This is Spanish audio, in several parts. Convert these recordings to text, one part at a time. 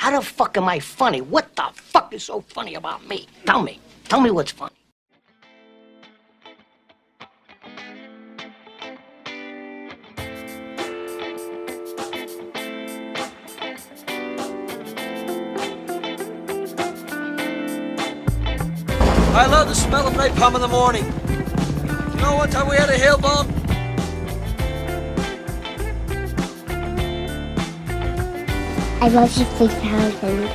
How the fuck am I funny? What the fuck is so funny about me? Tell me. Tell me what's funny. I love the smell of napalm in the morning. You know one time we had a hail bomb? I love you 3000.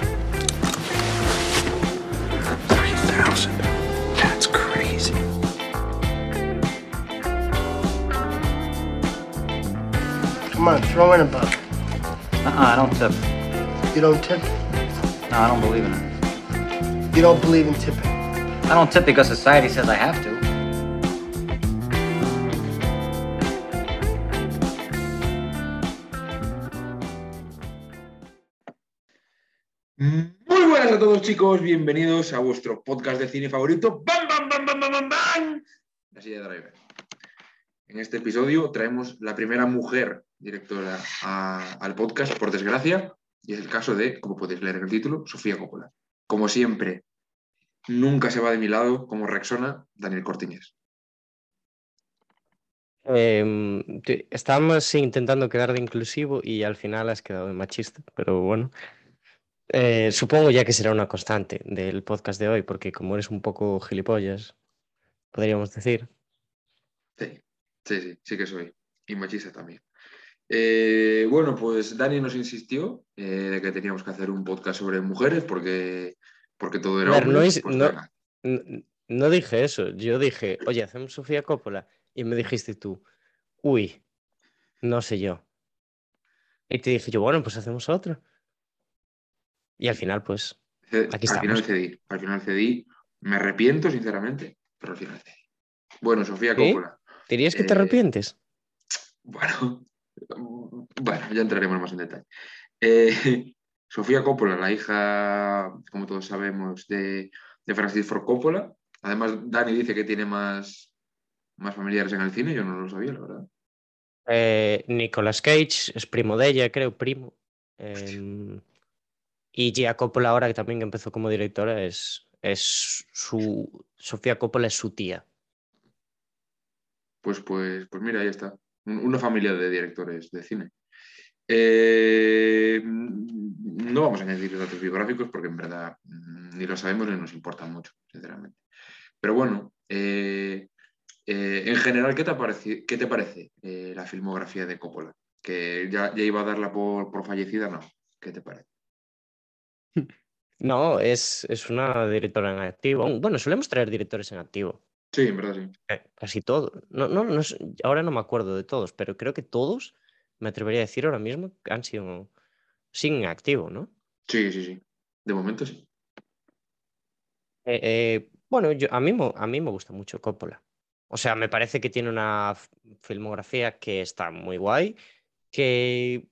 30,000. That's crazy. Come on, throw in a buck. Uh-uh, I don't tip. You don't tip. No, I don't believe in it. You don't believe in tipping. I don't tip because society says I have to. Chicos, bienvenidos a vuestro podcast de cine favorito. ¡Bam, bam, bam, bam, bam, bam, de Driver. En este episodio traemos la primera mujer directora al podcast, por desgracia, y es el caso de, como podéis leer en el título, Sofía Coppola. Como siempre, nunca se va de mi lado, como Rexona, Daniel Cortiñas. Em, te- estábamos intentando quedar de inclusivo y al final has quedado de machista, pero bueno. Eh, supongo ya que será una constante del podcast de hoy, porque como eres un poco gilipollas, podríamos decir. Sí, sí, sí, sí que soy. Y machista también. Eh, bueno, pues Dani nos insistió eh, de que teníamos que hacer un podcast sobre mujeres porque, porque todo era ver, no es- pues no- dije eso, yo dije, oye, hacemos Sofía Coppola, y me dijiste tú, uy, no sé yo. Y te dije yo, bueno, pues hacemos otra. Y al final, pues, aquí al final cedí, al final cedí. Me arrepiento, sinceramente, pero al final cedí. Bueno, Sofía. Coppola. ¿dirías que te Eh, arrepientes? Bueno, bueno, ya entraremos más en detalle. Eh, Sofía Coppola, la hija, como todos sabemos, de, de Francis Ford Coppola. Además, Dani dice que tiene más, más familiares en el cine, yo no lo sabía, la verdad. Eh, Nicolas Cage es primo de ella, creo, primo. Em, y Gia Coppola ahora, que también empezó como directora, es, es su... Sofía Coppola es su tía. Pues, pues, pues mira, ahí está. Un- Una familia de directores de cine. Eh, no vamos a añadir datos biográficos porque en verdad mm, ni lo sabemos ni nos importa mucho, sinceramente. Pero bueno, eh, eh, en general, ¿qué te, parece, qué te parece la filmografía de Coppola? Que ya, ya iba a darla por, por fallecida, ¿no? ¿Qué te parece? No, es, es una directora en activo. Bueno, solemos traer directores en activo. Sí, en verdad sí. eh, Casi todos. No, no, no ahora no me acuerdo de todos, pero creo que todos, me atrevería a decir ahora mismo, que han sido sin activo, ¿no? Sí, sí, sí. De momento sí. Eh, eh, bueno, yo, a, mí, a mí me gusta mucho Coppola. O sea, me parece que tiene una filmografía que está muy guay, que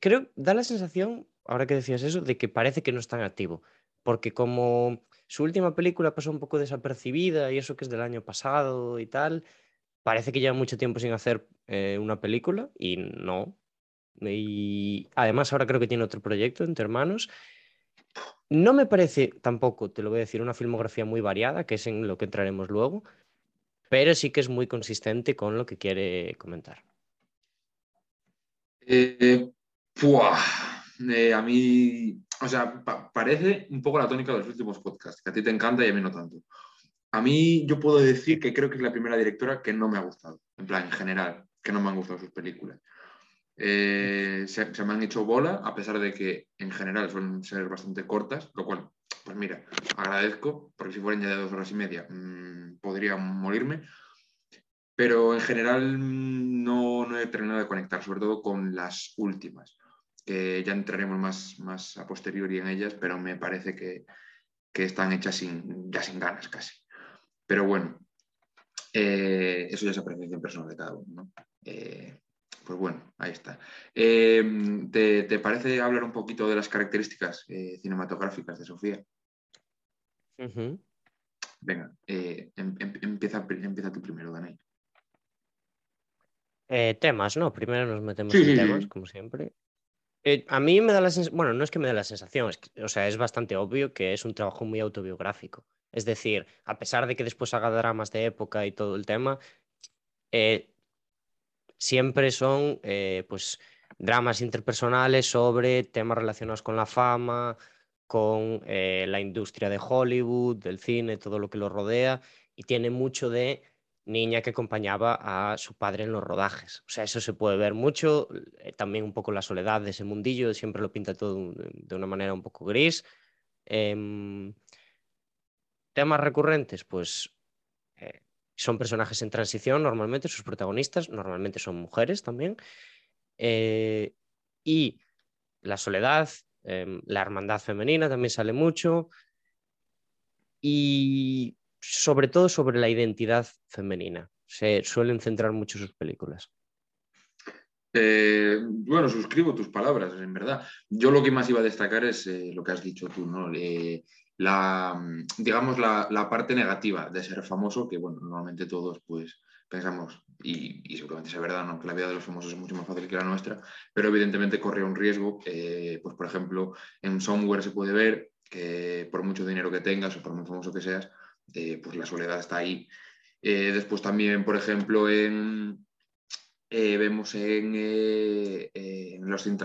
creo, da la sensación, ahora que decías eso, de que parece que no está en activo. Porque como su última película pasó un poco desapercibida y eso que es del año pasado y tal, parece que lleva mucho tiempo sin hacer eh, una película y no. Y además ahora creo que tiene otro proyecto entre hermanos. No me parece tampoco, te lo voy a decir, una filmografía muy variada, que es en lo que entraremos luego, pero sí que es muy consistente con lo que quiere comentar. Eh. Eh, a mí, o sea, pa- parece un poco la tónica de los últimos podcasts, que a ti te encanta y a mí no tanto. A mí yo puedo decir que creo que es la primera directora que no me ha gustado, en plan, en general, que no me han gustado sus películas. Eh, se, me han hecho bola, a pesar de que en general suelen ser bastante cortas, lo cual, pues mira, agradezco, porque si fueran ya de dos horas y media, mm, podría morirme. Pero en general mm, no, no he terminado de conectar, sobre todo con las últimas, que ya entraremos más, más a posteriori en ellas, pero me parece que, que están hechas sin, ya sin ganas casi. Pero bueno, eh, eso ya es apreciación personal de cada uno. ¿no? Eh, pues bueno, ahí está. Eh, ¿te, te parece hablar un poquito de las características eh, cinematográficas de Sofía? Venga, em- em- empieza, empieza tú primero. Eh, temas, ¿no? Primero nos metemos Sí, en sí, temas, sí. como siempre. Eh, a mí me da la sensación, bueno, no es que me dé la sensación, es o sea, es bastante obvio que es un trabajo muy autobiográfico. Es decir, a pesar de que después haga dramas de época y todo el tema, eh, siempre son eh, pues dramas interpersonales sobre temas relacionados con la fama, con la industria de Hollywood, del cine, todo lo que lo rodea, y tiene mucho de niña que acompañaba a su padre en los rodajes. O sea, eso se puede ver mucho, eh, también un poco la soledad de ese mundillo, siempre lo pinta todo un- de una manera un poco gris. Em, temas recurrentes, pues eh, son personajes en transición normalmente, sus protagonistas normalmente son mujeres también. Eh, y la soledad, em, la hermandad femenina también sale mucho. Y sobre todo sobre la identidad femenina. Se suelen centrar mucho sus películas. Eh, bueno, suscribo tus palabras, en verdad. Yo lo que más iba a destacar es eh, lo que has dicho tú, ¿no? Eh, la, digamos, la, la parte negativa de ser famoso, que bueno, normalmente todos pues pensamos, y, seguramente es verdad, ¿no? que la vida de los famosos es mucho más fácil que la nuestra, pero evidentemente corre un riesgo, pues por ejemplo, en Somewhere se puede ver que por mucho dinero que tengas o por muy famoso que seas, eh, pues la soledad está ahí. Eh, después también, por ejemplo, eh, vemos en, eh, eh, Lost in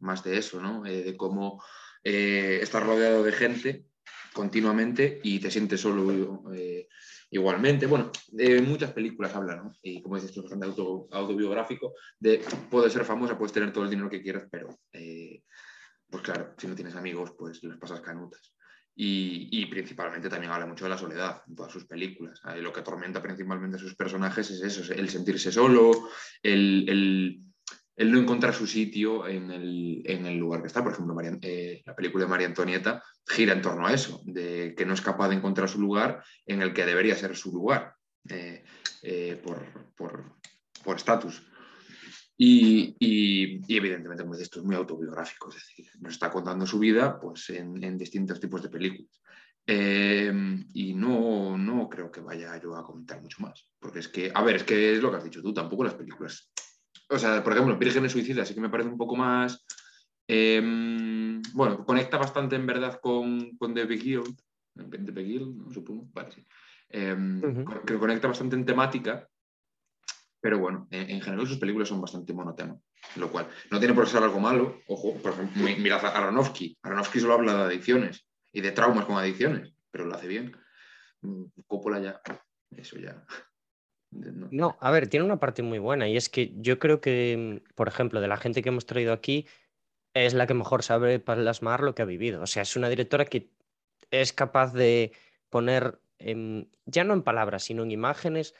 más de eso, ¿no? Eh, de cómo eh, estás rodeado de gente continuamente y te sientes solo eh, igualmente. Bueno, de muchas películas hablan, ¿no? Y como dices, es bastante auto- autobiográfico, de puedes ser famosa, puedes tener todo el dinero que quieras, pero eh, pues claro, si no tienes amigos, pues las pasas canutas. Y, principalmente también habla mucho de la soledad en todas sus películas. Eh, lo que atormenta principalmente a sus personajes es eso, es el sentirse solo, el, el- no encontrar su sitio en el, en el lugar que está. Por ejemplo, eh, la película de María Antonieta gira en torno a eso, de que no es capaz de encontrar su lugar en el que debería ser su lugar eh, por estatus. Y, y- y evidentemente, como dices, esto es muy autobiográfico, es decir, nos está contando su vida pues, en, en distintos tipos de películas. Eh, y no, no creo que vaya yo a comentar mucho más, porque es que, a ver, es que es lo que has dicho tú, tampoco las películas. O sea, por ejemplo, Vírgenes Suicidas sí que me parece un poco más. eh, bueno, conecta bastante en verdad con, con The Beguiled, The Beguiled, ¿no? supongo, vale, sí. Eh, Ujú. Que conecta bastante en temática, pero bueno, en, en general sus películas son bastante monotema, lo cual no tiene por qué ser algo malo. Ojo, por ejemplo, mi- mirad Aronofsky. Aronofsky solo habla de adicciones y de traumas con adicciones, pero lo hace bien. Mm, Coppola ya, eso ya. no. A ver, tiene una parte muy buena y es que yo creo que, mm, por ejemplo, de la gente que hemos traído aquí, es la que mejor sabe plasmar lo que ha vivido. O sea, es una directora que es capaz de poner, en- ya no en palabras, sino en imágenes,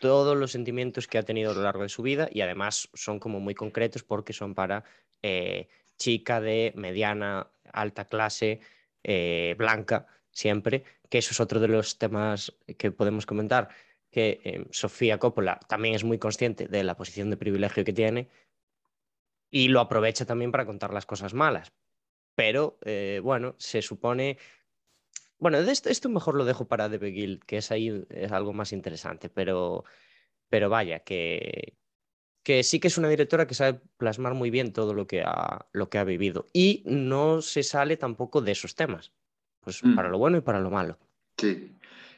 todos los sentimientos que ha tenido a lo largo de su vida y además son como muy concretos porque son para eh, chica de mediana, alta clase, eh, blanca, siempre, que eso es otro de los temas que podemos comentar, que eh, Sofía Coppola también es muy consciente de la posición de privilegio que tiene y lo aprovecha también para contar las cosas malas. Pero eh, bueno, se supone... Bueno, de esto, esto mejor lo dejo para The Beguiled, que es ahí es algo más interesante, pero, pero vaya, que, que sí que es una directora que sabe plasmar muy bien todo lo que ha, lo que ha vivido y no se sale tampoco de esos temas, pues Mm. para lo bueno y para lo malo. Sí.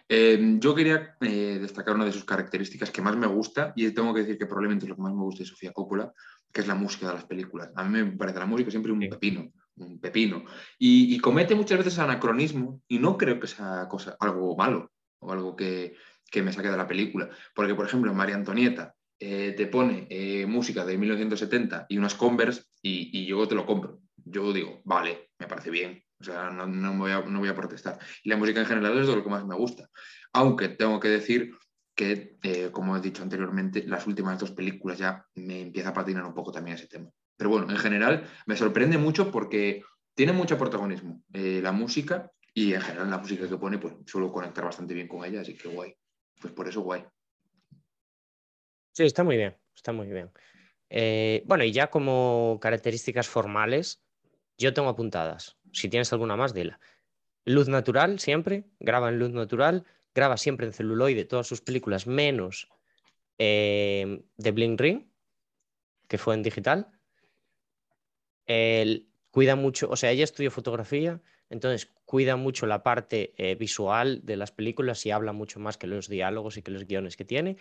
Eh, yo quería eh, destacar una de sus características que más me gusta, y tengo que decir que probablemente es lo que más me gusta de Sofía Coppola, que es la música de las películas. A mí me parece la música siempre un Sí. pepino, un pepino. Y, comete muchas veces anacronismo, y no creo que sea cosa, algo malo o algo que, que me saque de la película. Porque, por ejemplo, María Antonieta eh, te pone eh, música de 1970 y unas Converse, y, y yo te lo compro. Yo digo, vale, me parece bien. O sea, no, no voy a, no voy a protestar. Y la música en general es de lo que más me gusta. Aunque tengo que decir que, eh, como he dicho anteriormente, las últimas dos películas ya me empieza a patinar un poco también ese tema. Pero bueno, en general me sorprende mucho porque tiene mucho protagonismo eh, la música y en general la música que pone, pues suelo conectar bastante bien con ella, así que guay. Pues por eso guay. Sí, está muy bien, está muy bien. Eh, bueno, y ya como características formales, yo tengo apuntadas. Si tienes alguna más, dila. Luz natural, siempre, graba en luz natural, graba siempre en celuloide todas sus películas, menos eh, The Bling Ring, que fue en digital. Él cuida mucho, o sea, ella estudia fotografía, entonces cuida mucho la parte eh, visual de las películas y habla mucho más que los diálogos y que los guiones que tiene.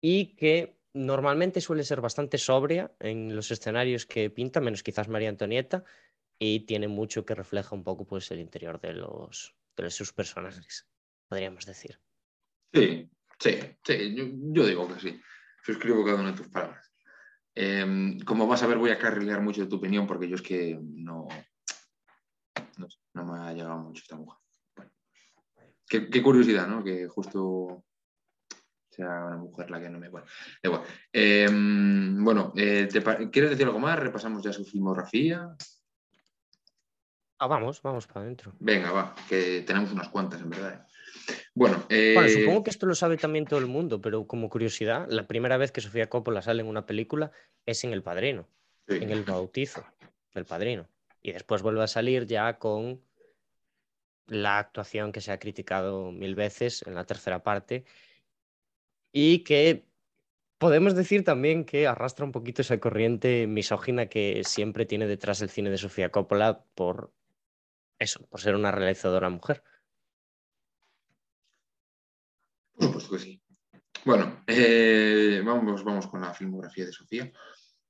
Y que normalmente suele ser bastante sobria en los escenarios que pinta, menos quizás María Antonieta, y tiene mucho que refleja un poco pues, el interior de, los, de sus personajes, podríamos decir. Sí, sí, sí, yo, yo digo que sí. Suscribo cada una de tus palabras. Em, como vas a ver, voy a carrilear mucho de tu opinión porque yo es que no, no, me ha llegado mucho esta mujer. Bueno, qué, qué curiosidad, ¿no? Que justo sea una mujer la que no me... Bueno, da igual. Em, bueno, eh, ¿te pa- ¿quieres decir algo más? Repasamos ya su filmografía. Ah, vamos, vamos para adentro. Venga, va, que tenemos unas cuantas, en verdad. Bueno, eh, Bueno, supongo que esto lo sabe también todo el mundo, pero como curiosidad, la primera vez que Sofía Coppola sale en una película es en El Padrino, sí. en el bautizo del Padrino. Y después vuelve a salir ya con la actuación que se ha criticado mil veces en la tercera parte y que podemos decir también que arrastra un poquito esa corriente misógina que siempre tiene detrás el cine de Sofía Coppola por eso, por ser una realizadora mujer. Por supuesto. Bueno, eh, vamos, vamos con la filmografía de Sofía,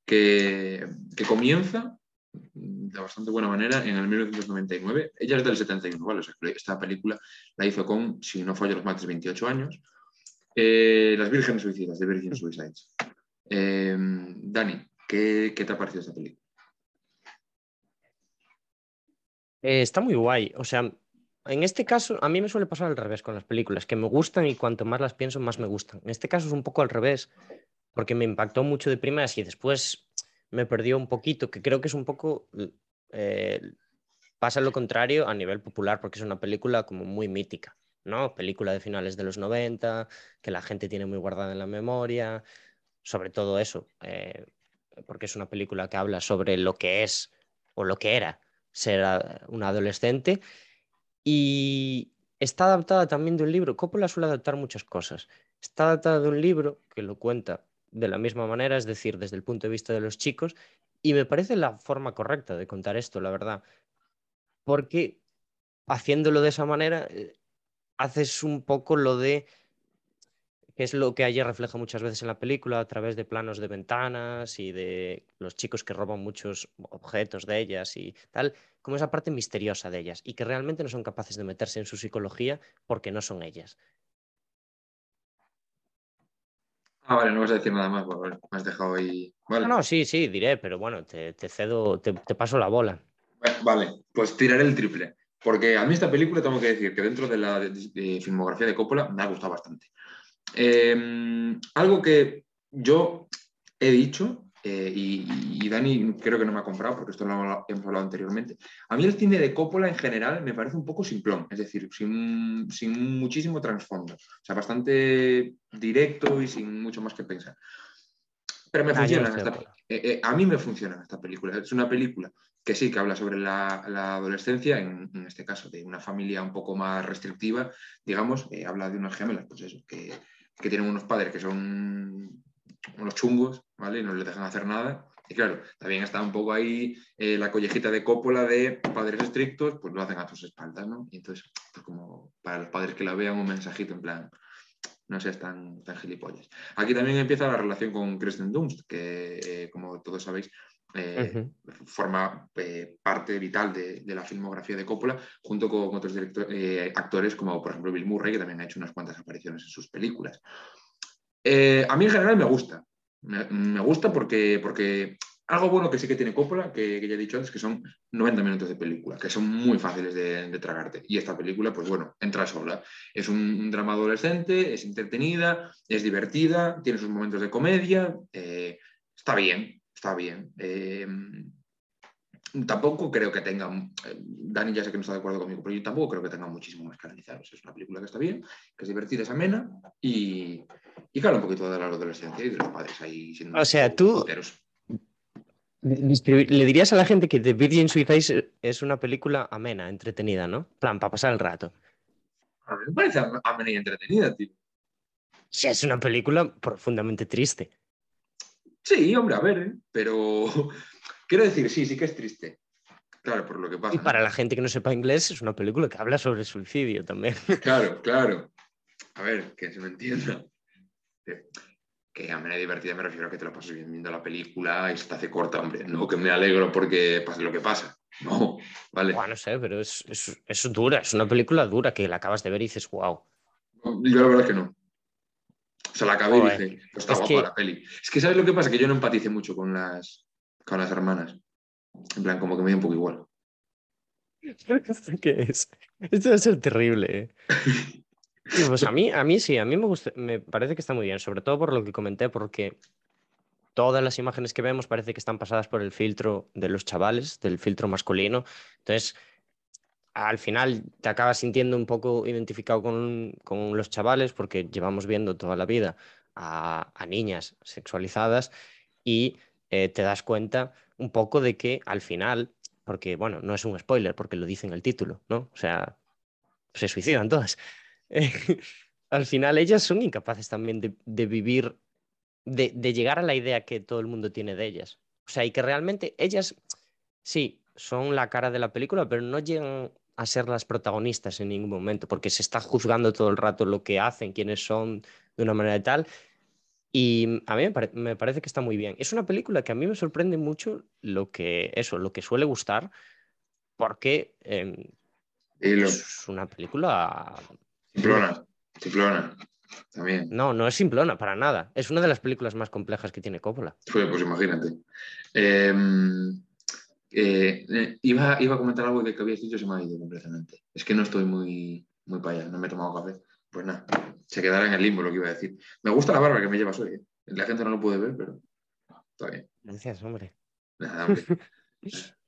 que, que comienza de bastante buena manera en el 1999. Ella es del 71, ¿vale? O sea, esta película la hizo con, si no fallo los mates, 28 años. Eh, Las Vírgenes Suicidas, de Virgin Suicides. Eh, Dani, ¿qué, ¿qué te ha parecido esta película? Eh, está muy guay. O sea, en este caso, a mí me suele pasar al revés con las películas, que me gustan y cuanto más las pienso, más me gustan. En este caso es un poco al revés, porque me impactó mucho de primeras y después me perdió un poquito, que creo que es un poco... eh, pasa lo contrario a nivel popular, porque es una película como muy mítica, ¿no? Película de finales de los 90, que la gente tiene muy guardada en la memoria, sobre todo eso, eh, porque es una película que habla sobre lo que es o lo que era ser a- una adolescente y está adaptada también de un libro. Coppola suele adaptar muchas cosas. Está adaptada de un libro que lo cuenta de la misma manera, es decir, desde el punto de vista de los chicos, y me parece la forma correcta de contar esto, la verdad, porque haciéndolo de esa manera eh, haces un poco lo de que es lo que ella refleja muchas veces en la película a través de planos de ventanas y de los chicos que roban muchos objetos de ellas y tal, como esa parte misteriosa de ellas y que realmente no son capaces de meterse en su psicología porque no son ellas. Ah, vale, no vas a decir nada más, vale, me has dejado ahí. Vale. No, no, sí, sí, diré, pero bueno, te, te cedo, te, te paso la bola. Vale, pues tiraré el triple. Porque a mí esta película tengo que decir que dentro de la de- de filmografía de Coppola me ha gustado bastante. Eh, algo que yo he dicho, eh, y, y Dani creo que no me ha comprado, porque esto lo hemos hablado anteriormente, a mí el cine de Coppola en general me parece un poco simplón, es decir, sin, sin muchísimo trasfondo. O sea, bastante directo y sin mucho más que pensar. Pero me funciona. esta- eh, eh, a mí me funciona esta película. Es una película que sí, que habla sobre la, la adolescencia, en, en este caso de una familia un poco más restrictiva, digamos, eh, habla de unas gemelas, pues eso, que, que tienen unos padres que son unos chungos, ¿vale? Y no les dejan hacer nada. Y claro, también está un poco ahí eh, la collejita de Coppola de padres estrictos, pues lo hacen a tus espaldas, ¿no? Y entonces, pues como para los padres que la vean, un mensajito en plan, no seas tan, tan gilipollas. Aquí también empieza la relación con Kristen Dunst, que eh, como todos sabéis, eh, forma eh, parte vital de, de la filmografía de Coppola, junto con otros eh, actores como por ejemplo Bill Murray, que también ha hecho unas cuantas apariciones en sus películas. A mí en general me gusta. Me, me gusta porque, porque algo bueno que sí que tiene Coppola, que, que ya he dicho antes, que son 90 minutos de película, que son muy fáciles de, de tragarte. Y esta película, pues bueno, entra sola. Es un, un drama adolescente, es entretenida, es divertida, tiene sus momentos de comedia, está bien, está bien. Eh, tampoco creo que tenga, eh, Dani ya sé que no está de acuerdo conmigo, pero yo tampoco creo que tenga muchísimo más que analizar. O sea, es una película que está bien, que es divertida, es amena y, y claro, un poquito de la adolescencia y de los padres ahí siendo O sea, tú- puteros. Le dirías a la gente que The Virgin Suicides es una película amena, entretenida, ¿no? plan, para pasar el rato. A mí me parece am- amena y entretenida, tío. Sí, es una película profundamente triste. Sí, hombre, a ver, ¿eh? pero quiero decir, sí, sí que es triste. Claro, por lo que pasa. Y para la gente que no sepa inglés, es una película que habla sobre suicidio también. Claro, claro. A ver, que se me entienda. Que, que a manera divertida me refiero a que te lo pasas bien viendo la película y se te hace corta, hombre. No que me alegro porque pase lo que pasa. No, vale. Buah, no sé, pero es, es, es dura, es una película dura que la acabas de ver y dices, wow. Yo la verdad es que no. O sea, la acabé Joder, y dije, pues está es guapa que- la peli. Es que, ¿sabes lo que pasa? Que yo no empatice mucho con las, con las hermanas. En plan, como que me da un poco igual. ¿Esto qué es? Esto debe ser terrible. ¿eh? Pues a mí, a mí sí, a mí me gusta, me parece que está muy bien, sobre todo por lo que comenté, porque todas las imágenes que vemos parece que están pasadas por el filtro de los chavales, del filtro masculino. Entonces, al final te acabas sintiendo un poco identificado con, con los chavales, porque llevamos viendo toda la vida a, a niñas sexualizadas y eh, te das cuenta un poco de que al final, porque bueno, no es un spoiler, porque lo dice en el título, ¿no? O sea, se suicidan todas. Al final ellas son incapaces también de, de vivir, de, de llegar a la idea que todo el mundo tiene de ellas. O sea, y que realmente ellas, sí, son la cara de la película, pero no llegan a ser las protagonistas en ningún momento, porque se está juzgando todo el rato lo que hacen, quiénes son, de una manera tal. Y a mí me, pare- me parece que está muy bien. Es una película que a mí me sorprende mucho lo que, eso, lo que suele gustar, porque em, lo, es una película simplona, simplona. También. No, no es simplona para nada. Es una de las películas más complejas que tiene Coppola. Pues, pues imagínate. Eh, eh, eh, iba, iba a comentar algo de que habías dicho y se me ha ido completamente. Es que no estoy muy, muy para allá, no me he tomado café. Pues nada, se quedará en el limbo lo que iba a decir. Me gusta la barba que me llevas hoy. ¿eh? La gente no lo puede ver, pero está bien. Gracias, hombre. Nada, hombre.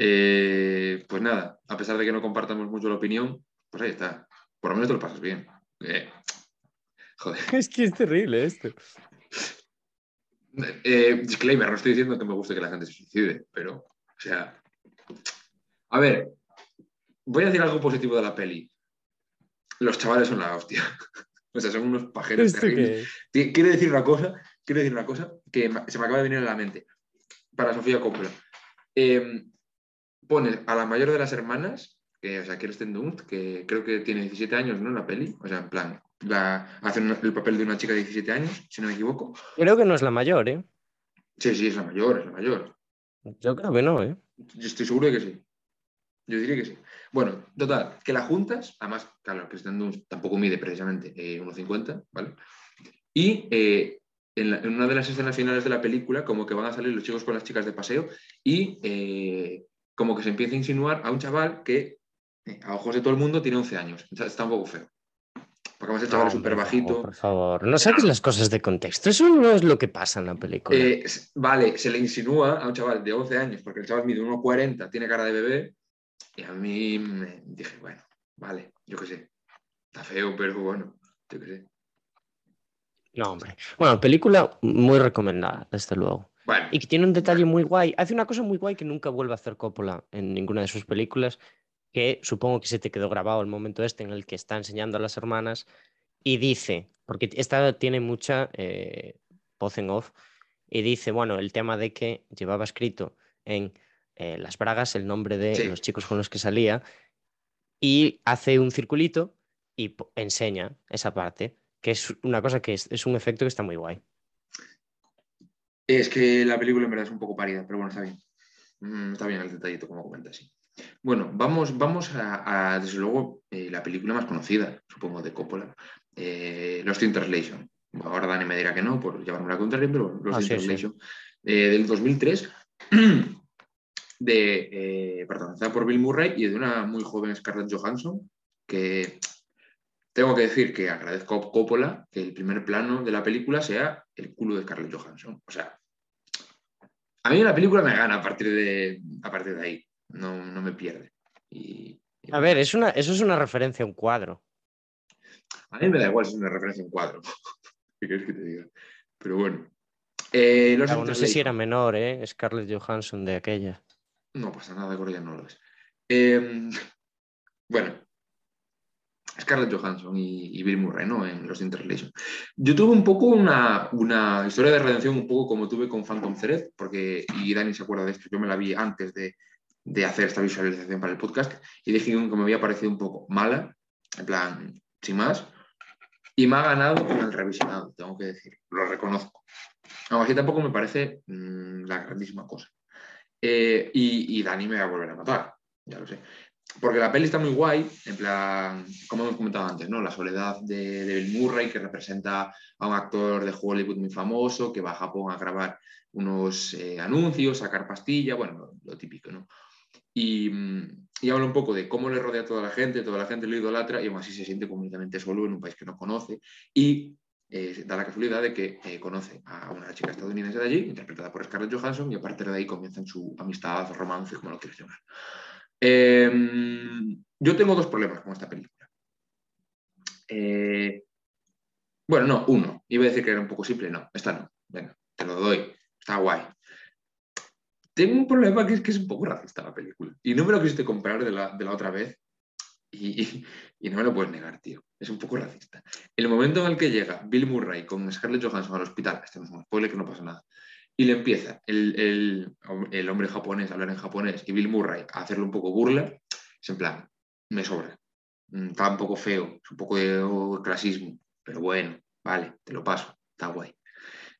Eh, pues nada, a pesar de que no compartamos mucho la opinión, pues ahí está. Por lo menos te lo pasas bien. Joder. Es que es terrible esto. Disclaimer, no estoy diciendo que me guste que la gente se suicide, pero, o sea. A ver, voy a decir algo positivo de la peli. Los chavales son la hostia. O sea, son unos pajeros ¿Esto terribles. Ti- Quiero decir una cosa, quiero decir una cosa que se me acaba de venir a la mente. Para Sofía Coppola. Eh, pones a la mayor de las hermanas, que, o sea, Kirsten Dunst, que creo que tiene 17 años, ¿no? En la peli. O sea, en plan, la, hace el papel de una chica de 17 años, si no me equivoco. Creo que no es la mayor, ¿eh? Sí, sí, es la mayor, es la mayor. Yo creo que no, ¿eh? Yo estoy seguro de que sí. Yo diría que sí. Bueno, total, que la juntas, además, claro, Kristen Dunst tampoco mide precisamente eh, 1,50, ¿vale? Y eh, en, una de las escenas finales de la película, como que van a salir los chicos con las chicas de paseo y eh, como que se empieza a insinuar a un chaval que, eh, a ojos de todo el mundo, tiene 11 años. Está un poco feo. Porque además el chaval es No, súper hombre, bajito. no, por favor, no saques las cosas de contexto. Eso no es lo que pasa en la película. Eh, vale, se le insinúa a un chaval de 11 años, porque el chaval mide 1,40, tiene cara de bebé, y a mí me dije, bueno, vale, yo qué sé, está feo, pero bueno, yo qué sé. No, hombre. Bueno, película muy recomendada, desde luego. Bueno, Y que tiene un detalle muy guay. Hace una cosa muy guay que nunca vuelve a hacer Coppola en ninguna de sus películas, que supongo que se te quedó grabado el momento este en el que está enseñando a las hermanas y dice, porque esta tiene mucha eh, voz en off, y dice, bueno, el tema de que llevaba escrito en eh, las bragas el nombre de Sí. los chicos con los que salía y hace un circulito y enseña esa parte, que es una cosa que es, es un efecto que está muy guay. es que la película en verdad es un poco parida, pero bueno, está bien. Mm, está bien el detallito, como comentas, sí. Bueno, vamos, vamos a, a, desde luego, eh, la película más conocida, supongo, de Coppola, eh, Lost in Translation. Ahora Dani me dirá que no, por llevarme la contraria, pero Lost Ah, in sí, sí. Translation, eh, del 2003, de, eh, protagonizada por Bill Murray y de una muy joven Scarlett Johansson, que tengo que decir que agradezco a Coppola que el primer plano de la película sea el culo de Scarlett Johansson. O sea, a mí la película me gana a partir de, a partir de ahí, no, no me pierde. Y, y A ver, es una, eso es una referencia a un cuadro. a mí me da igual si es una referencia a un cuadro. ¿Qué quieres que te diga? Pero bueno. Eh, Claro, no sé si era menor, ¿eh? Scarlett Johansson de aquella. No pasa nada, con ella no lo es. Eh, bueno, Scarlett Johansson y, y, Bill Murray, ¿no? En los Interrelation. Yo tuve un poco una, una, historia de redención, un poco como tuve con Phantom Thread, porque, y Dani se acuerda de esto, yo me la vi antes de, de hacer esta visualización para el podcast y dije que me había parecido un poco mala, en plan, sin más, y me ha ganado con el revisionado, tengo que decir, lo reconozco. Aún así tampoco me parece mmm, la grandísima cosa. Eh, y, y, Dani me va a volver a matar, ya lo sé. Porque la peli está muy guay, en plan, como hemos comentado antes, ¿no? La soledad de, de Bill Murray, que representa a un actor de Hollywood muy famoso, que va a Japón a grabar unos eh, anuncios, sacar pastilla, bueno, lo típico, ¿no? Y, y, habla un poco de cómo le rodea a toda la gente, toda la gente lo idolatra y aún así se siente completamente solo en un país que no conoce y eh, da la casualidad de que eh, conoce a una chica estadounidense de allí, interpretada por Scarlett Johansson, y a partir de ahí comienzan su amistad, romance, como lo quieras llamar. Eh, yo tengo dos problemas con esta película. Eh, bueno, no, uno. Iba a decir que era un poco simple, no, esta no. Venga, te lo doy, está guay. Tengo un problema que es que es un poco racista la película. Y no me lo quisiste comprar de la, de la otra vez. Y, y, no me lo puedes negar, tío. Es un poco racista. El momento en el que llega Bill Murray con Scarlett Johansson al hospital, este es un spoiler que no pasa nada, y le empieza el, el, el, hombre japonés a hablar en japonés y Bill Murray a hacerle un poco burla, es en plan, me sobra. Está un poco feo, es un poco de oh, clasismo, pero bueno, vale, te lo paso, está guay.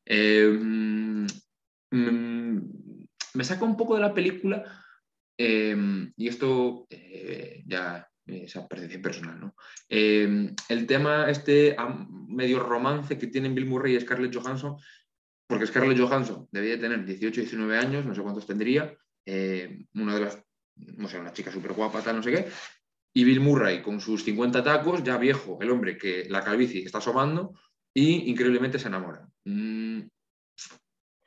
Eh, mm, me saca un poco de la película, eh, y esto eh, ya esa percepción personal, ¿no? Eh, el tema, este medio romance que tienen Bill Murray y Scarlett Johansson, porque Scarlett Johansson debía de tener 18, 19 años, no sé cuántos tendría, eh, una de las, no sé, una chica súper guapa, tal, no sé qué, y Bill Murray con sus 50 tacos, ya viejo, el hombre que la calvicie está asomando y increíblemente se enamora. Mm,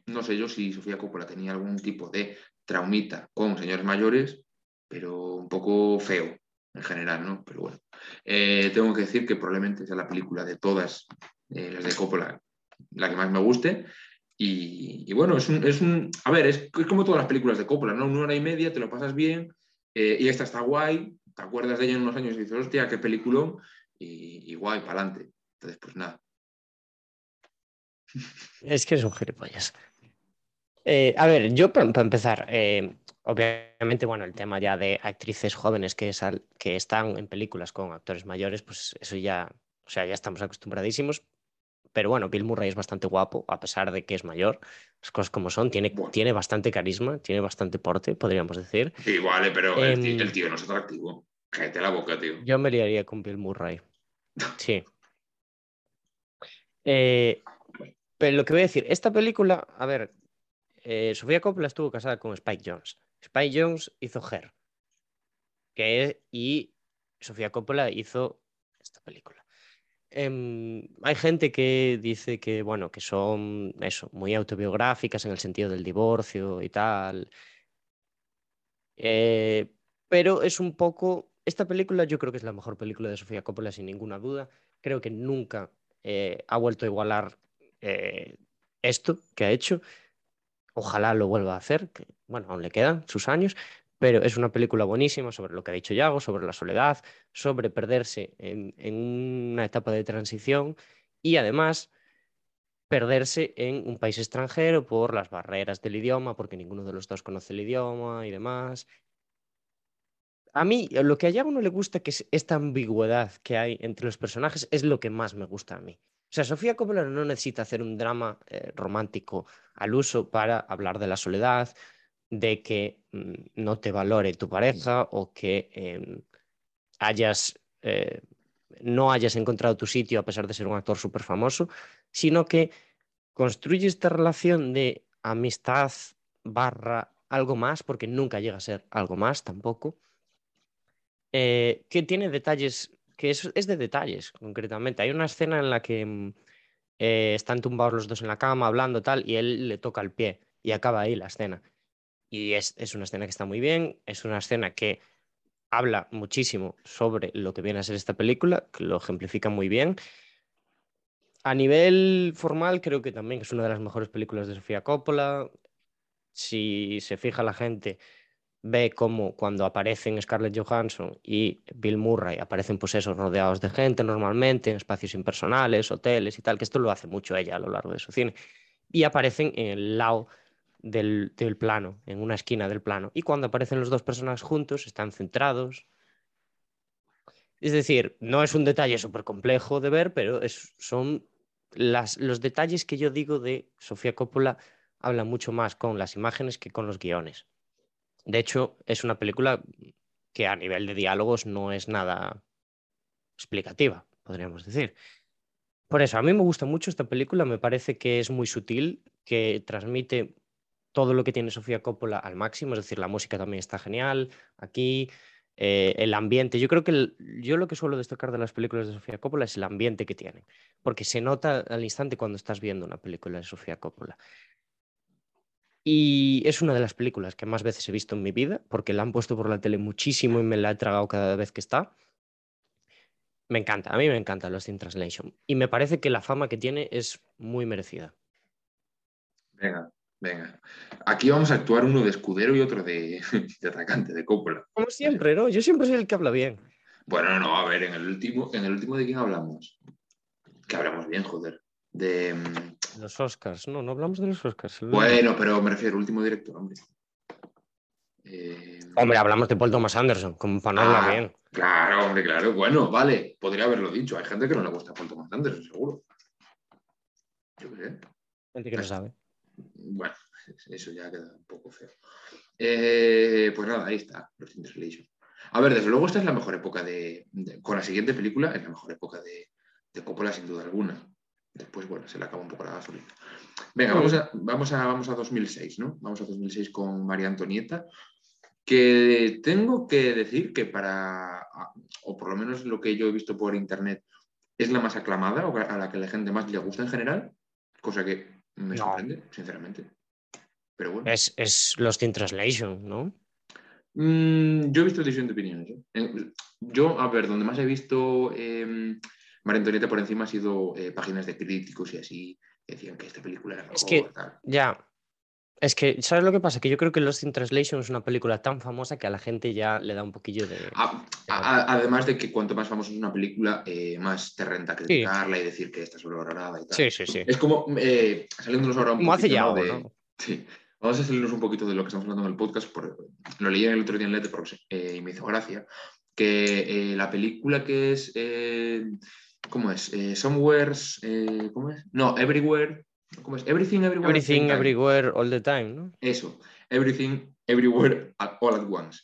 no sé yo si Sofía Coppola tenía algún tipo de traumita con señores mayores, pero un poco feo en general, ¿no? Pero bueno, eh, tengo que decir que probablemente sea la película de todas eh, las de Coppola la que más me guste. Y, bueno, es un, es un, A ver, es, es, como todas las películas de Coppola, ¿no? Una hora y media, te lo pasas bien eh, y esta está guay, te acuerdas de ella en unos años y dices, hostia, qué peliculón, y, y guay, para adelante. Entonces, pues nada. Es que es un gilipollas. Eh, a ver, yo para pa empezar, eh, obviamente, bueno, el tema ya de actrices jóvenes que, sal, que están en películas con actores mayores, pues eso ya, o sea, ya estamos acostumbradísimos. Pero bueno, Bill Murray es bastante guapo, a pesar de que es mayor, las cosas como son, tiene, bueno. tiene bastante carisma, tiene bastante porte, podríamos decir. Sí, vale, pero eh, el, tío, el, tío, no es atractivo. Cállate la boca, tío. Yo me liaría con Bill Murray. Sí. Eh, pero lo que voy a decir, esta película, a ver, eh, Sofía Coppola estuvo casada con Spike Jones. Spike Jones hizo Her. Que y Sofía Coppola hizo esta película. Eh, hay gente que dice que, bueno, que son eso, muy autobiográficas en el sentido del divorcio y tal. Eh, pero es un poco. Esta película yo creo que es la mejor película de Sofía Coppola, sin ninguna duda. Creo que nunca eh, ha vuelto a igualar esto que ha hecho. Ojalá lo vuelva a hacer, que bueno, aún le quedan sus años, pero es una película buenísima sobre lo que ha dicho Yago, sobre la soledad, sobre perderse en, en una etapa de transición y además perderse en un país extranjero por las barreras del idioma, porque ninguno de los dos conoce el idioma y demás. A mí, lo que a Yago no le gusta, que es esta ambigüedad que hay entre los personajes, es lo que más me gusta a mí. O sea, Sofía Coppola no necesita hacer un drama eh, romántico al uso para hablar de la soledad, de que mm, no te valore tu pareja o que eh, hayas, eh, no hayas encontrado tu sitio a pesar de ser un actor súper famoso, sino que construye esta relación de amistad barra algo más, porque nunca llega a ser algo más tampoco, eh, que tiene detalles, que es, de detalles concretamente. Hay una escena en la que eh, están tumbados los dos en la cama hablando tal y él le toca el pie y acaba ahí la escena. Y es, es, una escena que está muy bien, es una escena que habla muchísimo sobre lo que viene a ser esta película, que lo ejemplifica muy bien. A nivel formal, creo que también es una de las mejores películas de Sofía Coppola. Si se fija la gente, ve cómo cuando aparecen Scarlett Johansson y Bill Murray aparecen pues esos rodeados de gente normalmente en espacios impersonales, hoteles y tal, que esto lo hace mucho ella a lo largo de su cine, y aparecen en el lado del, del plano, en una esquina del plano, y cuando aparecen los dos personajes juntos están centrados. Es decir, no es un detalle súper complejo de ver, pero es, son las, los detalles que yo digo de Sofía Coppola hablan mucho más con las imágenes que con los guiones. De hecho, es una película que a nivel de diálogos no es nada explicativa, podríamos decir. Por eso, a mí me gusta mucho esta película, me parece que es muy sutil, que transmite todo lo que tiene Sofía Coppola al máximo, es decir, la música también está genial aquí, eh, el ambiente. Yo creo que yo lo que suelo destacar de las películas de Sofía Coppola es el ambiente que tienen, porque se nota al instante cuando estás viendo una película de Sofía Coppola. Y es una de las películas que más veces he visto en mi vida, porque la han puesto por la tele muchísimo y me la he tragado cada vez que está. Me encanta, a mí me encanta Lost in Translation. Y me parece que la fama que tiene es muy merecida. Venga, venga. Aquí vamos a actuar uno de escudero y otro de, de atacante, de Coppola. Como siempre, ¿no? Yo siempre soy el que habla bien. Bueno, no, a ver, en el último, en el último de quién hablamos. Que hablamos bien, joder. De. Los Oscars, no, no hablamos de los Oscars. Bueno, pero me refiero, último director, hombre. Eh, Hombre, hablamos de Paul Thomas Anderson, como para no Ah. bien. Claro, hombre, claro. Bueno, vale, podría haberlo dicho. Hay gente que no le gusta Paul Thomas Anderson, seguro. Yo qué sé. Gente que no sabe. Bueno, eso ya queda un poco feo. Eh, pues nada, ahí está, Lost in Translation. A ver, desde luego esta es la mejor época de, de- Con la siguiente película es la mejor época de, de Coppola, sin duda alguna. Después, bueno, se le acaba un poco la gasolina. Venga, vamos a, vamos a, vamos a 2006, ¿no? Vamos a 2006 con María Antonieta, que tengo que decir que para, o por lo menos lo que yo he visto por internet, es la más aclamada o a la que la gente más le gusta en general, cosa que me No. sorprende, sinceramente. Pero bueno. Es, es Lost in Translation, ¿no? Mm, yo he visto división de opiniones. ¿eh? Yo, a ver, donde más he visto eh, María Antonieta por encima ha sido eh, páginas de críticos y así, decían que esta película era Es que- tal. Ya. Es que, ¿sabes lo que pasa? Que yo creo que Lost in Translation es una película tan famosa que a la gente ya le da un poquillo de. A- a- a- además de que cuanto más famosa es una película, eh, más te renta criticarla y decir que está sobrevalorada y tal. Sí, sí, sí. Es como eh, saliéndonos ahora un Como hace ya ¿no? algo, de- ¿no? Sí. Vamos a salirnos un poquito de lo que estamos hablando en el podcast. por- lo leí el otro día en Letterboxd eh, y me hizo gracia. Que eh, la película que es. ¿Cómo es? Eh, Somewhere's. eh, ¿Cómo es? No, Everywhere. ¿Cómo es? Everything, Everywhere. Everything, everywhere, all the time, ¿no? Eso. Everything, Everywhere, at- all at once.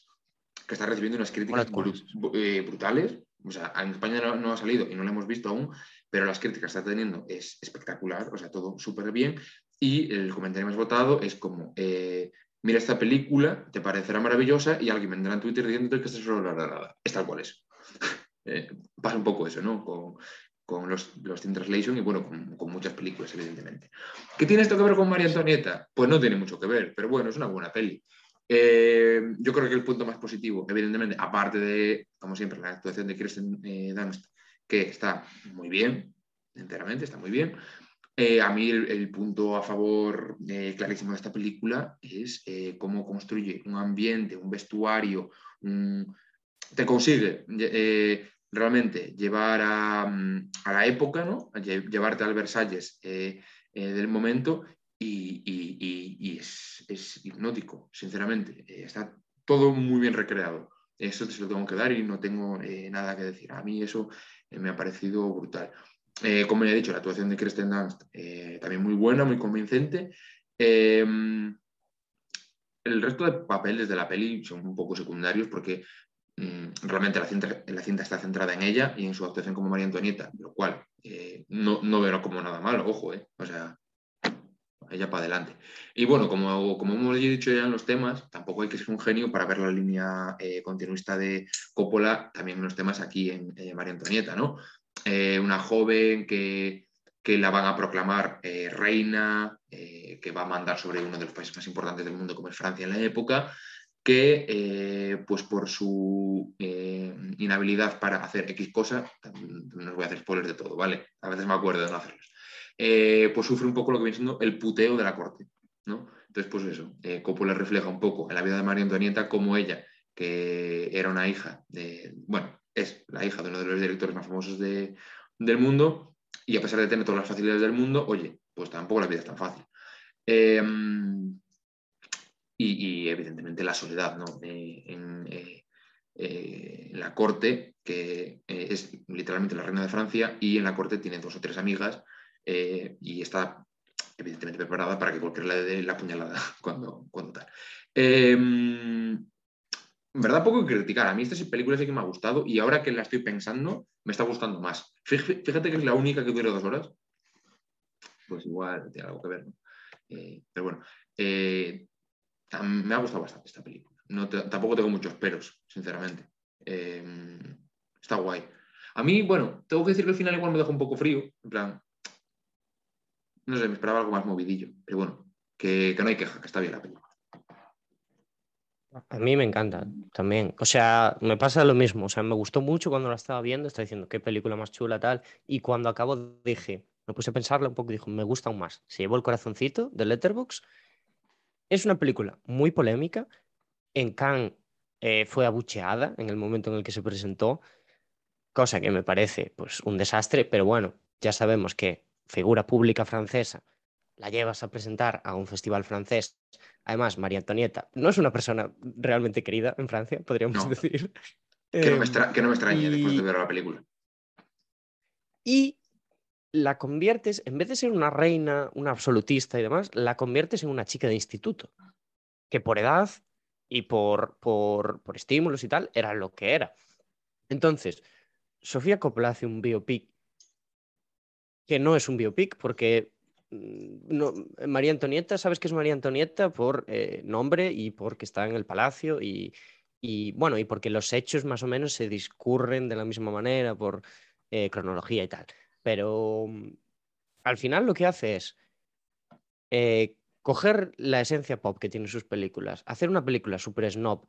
Que está recibiendo unas críticas bru- eh, brutales. O sea, en España no, no ha salido y no lo hemos visto aún, pero las críticas que está teniendo es espectacular, o sea, todo súper bien. Y el comentario más votado es como, eh, mira esta película, te parecerá maravillosa y alguien vendrá en Twitter diciéndote que está sobrevalorada. Es tal cual es. Eh, pasa un poco eso, ¿no? Con, los, los Translation y bueno, con, muchas películas, evidentemente. ¿Qué tiene esto que ver con María Antonieta? Pues no tiene mucho que ver, pero bueno, es una buena peli. Eh, yo creo que el punto más positivo, evidentemente, aparte de, como siempre, la actuación de Kirsten eh, Dunst, que está muy bien, enteramente, está muy bien. Eh, a mí el, punto a favor clarísimo de esta película es cómo construye un ambiente, un vestuario, te consigue realmente llevar a, mm, a la época, ¿no? Llevarte al Versalles eh, eh, del momento y, es, hipnótico, sinceramente. Eh, está todo muy bien recreado. Eso se lo tengo que dar y no tengo nada que decir. A mí eso me ha parecido brutal. Como ya he dicho, la actuación de Kristen Dunst también muy buena, muy convincente. Eh, el resto de papeles de la peli son un poco secundarios porque realmente la cinta, está centrada en ella y en su actuación como María Antonieta, lo cual eh, no, no veo como nada malo, ojo, eh. o sea, ella para adelante. Y bueno, como, como hemos dicho ya en los temas, tampoco hay que ser un genio para ver la línea eh, continuista de Coppola también en los temas aquí en María Antonieta, ¿no? Eh, una joven que, la van a proclamar reina, que va a mandar sobre uno de los países más importantes del mundo como es Francia en la época, que eh, pues por su eh, inhabilidad para hacer X cosa, no os voy a hacer spoilers de todo, ¿vale? A veces me acuerdo de no hacerlos. eh, pues sufre un poco lo que viene siendo el puteo de la corte, ¿no? Entonces, pues eso, Coppola refleja un poco en la vida de María Antonieta como ella, que era una hija de, bueno, es la hija de uno de los directores más famosos de- del mundo, y a pesar de tener todas las facilidades del mundo, oye, pues tampoco la vida es tan fácil. Y, evidentemente la soledad, ¿no? Eh, en, eh, eh, la corte, que es literalmente la reina de Francia, y en la corte tiene dos o tres amigas y está evidentemente preparada para que cualquiera le dé la puñalada cuando, cuando tal. Eh, en verdad, poco que criticar. A mí esta película sí que me ha gustado y ahora que la estoy pensando, me está gustando más. Fíjate, que es la única que dura dos horas. Pues igual tiene algo que ver, ¿no? Pero bueno, me ha gustado bastante esta película. No te- tampoco tengo muchos peros, sinceramente. Eh, está guay. A mí, bueno, tengo que decir que el final igual me deja un poco frío. En plan, no sé, me esperaba algo más movidillo. Pero bueno, que, que no hay queja, que está bien la película. A mí me encanta también. O sea, me pasa lo mismo. O sea, me gustó mucho cuando la estaba viendo. Estaba diciendo qué película más chula, tal. Y cuando acabo dije, me puse a pensarla un poco dijo, me gusta aún más. Se llevó el corazoncito de Letterboxd. Es una película muy polémica. En Cannes eh, fue abucheada en el momento en el que se presentó, cosa que me parece pues un desastre, pero bueno, ya sabemos que figura pública francesa la llevas a presentar a un festival francés. Además, María Antonieta no es una persona realmente querida en Francia, podríamos No. decir. Que no me, extra- que no me extrañe y- después de ver la película. y la conviertes, en vez de ser una reina, una absolutista y demás, la conviertes en una chica de instituto, que por edad y por, por, por estímulos y tal, era lo que era. Entonces, Sofía Coppola hace un biopic que no es un biopic porque mm, no, María Antonieta, sabes que es María Antonieta por eh, nombre y porque está en el palacio y, y, bueno, y porque los hechos más o menos se discurren de la misma manera por eh, cronología y tal. Pero mm, al final lo que hace es eh, coger la esencia pop que tienen sus películas, hacer una película súper snob,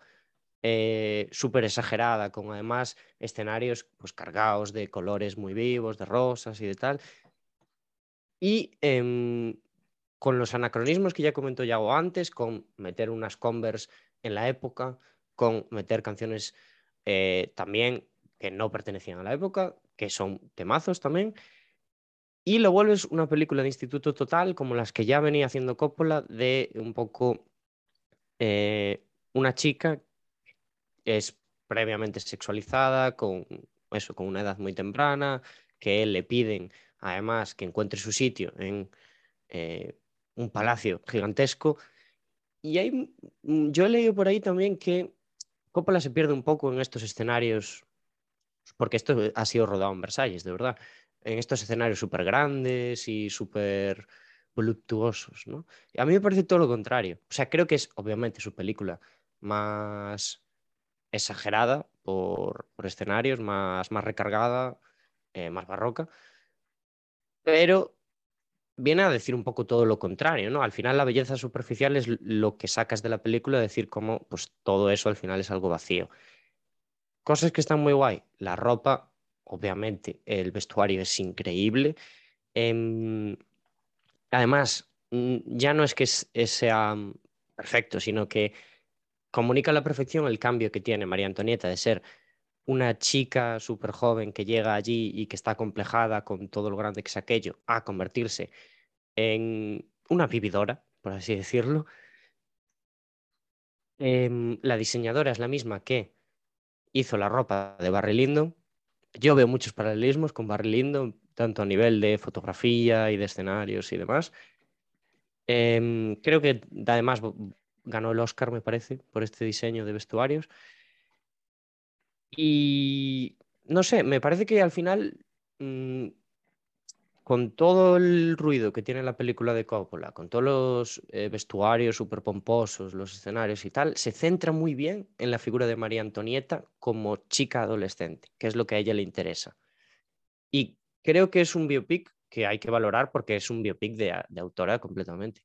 eh, súper exagerada, con además escenarios pues cargados de colores muy vivos, de rosas y de tal. Y em, con los anacronismos que ya comentó Yago antes, con meter unas Converse en la época, con meter canciones eh, también que no pertenecían a la época, que son temazos también. Y lo vuelves una película de instituto total, como las que ya venía haciendo Coppola, de un poco eh, una chica es previamente sexualizada, con eso, con una edad muy temprana, que le piden además que encuentre su sitio en eh, un palacio gigantesco. Y hay, mm, yo he leído por ahí también que Coppola se pierde un poco en estos escenarios, porque esto ha sido rodado en Versalles, de verdad, en estos escenarios súper grandes y súper voluptuosos, ¿no? A mí me parece todo lo contrario. O sea, creo que es obviamente su película más exagerada por, por escenarios, más, más recargada, eh, más barroca, pero viene a decir un poco todo lo contrario, ¿no? Al final la belleza superficial es lo que sacas de la película, decir cómo pues todo eso al final es algo vacío. Cosas que están muy guay, la ropa, obviamente, el vestuario es increíble. Em, además, mm, ya no es que es sea perfecto, sino que comunica a la perfección el cambio que tiene María Antonieta de ser una chica súper joven que llega allí y que está complejada con todo lo grande que es aquello, a convertirse en una vividora, por así decirlo. Em, la diseñadora es la misma que hizo la ropa de Barry. Yo veo muchos paralelismos con Barry Lyndon, tanto a nivel de fotografía y de escenarios y demás. Em, creo que además ganó el Oscar, me parece, por este diseño de vestuarios. Y no sé, me parece que al final, mm, con todo el ruido que tiene la película de Coppola, con todos los eh, vestuarios súper pomposos, los escenarios y tal, se centra muy bien en la figura de María Antonieta como chica adolescente, que es lo que a ella le interesa. Y creo que es un biopic que hay que valorar porque es un biopic de, a- de autora completamente.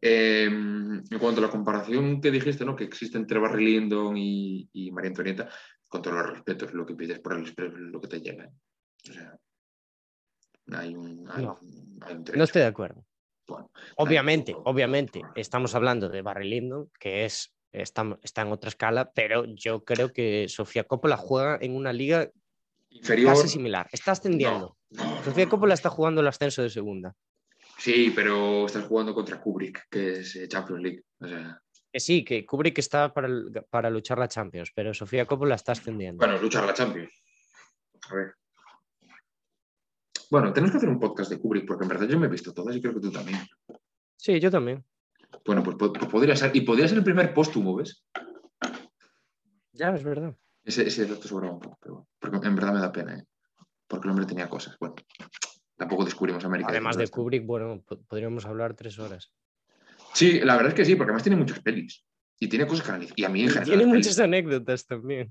Eh, en cuanto a la comparación que dijiste, ¿no? Que existe entre Barry Lyndon y, María Antonieta, con todos los respetos, lo que pides por el lo que te llega. O sea, hay un, hay No. un, hay un No trecho. estoy de acuerdo. Bueno, Obviamente, obviamente, estamos hablando de Barry Lyndon, que es, está, está en otra escala, pero yo creo que Sofía Coppola juega en una liga inferior. casi similar. Está ascendiendo. No, no, Sofía Coppola está jugando el ascenso de segunda. Sí, pero estás jugando contra Kubrick, que es eh, Champions League. O sea, Que sí, que Kubrick está para, para luchar la Champions, pero Sofía Coppola está ascendiendo. bueno, luchar la Champions. A ver. Bueno, tenemos que hacer un podcast de Kubrick, porque en verdad yo me he visto todas y creo que tú también. Sí, yo también. Bueno, pues, pues podría ser. Y podría ser el primer póstumo, ¿ves? Ya, es verdad. Ese, ese dato sobraba un poco, pero bueno, porque en verdad me da pena, ¿eh? Porque el hombre tenía cosas. Bueno, tampoco descubrimos América. Además de. Kubrick, bueno, po- podríamos hablar tres horas. Sí, la verdad es que sí, porque además tiene muchas pelis. Y tiene cosas que. Y a mí en general. Tiene muchas pelis- anécdotas también.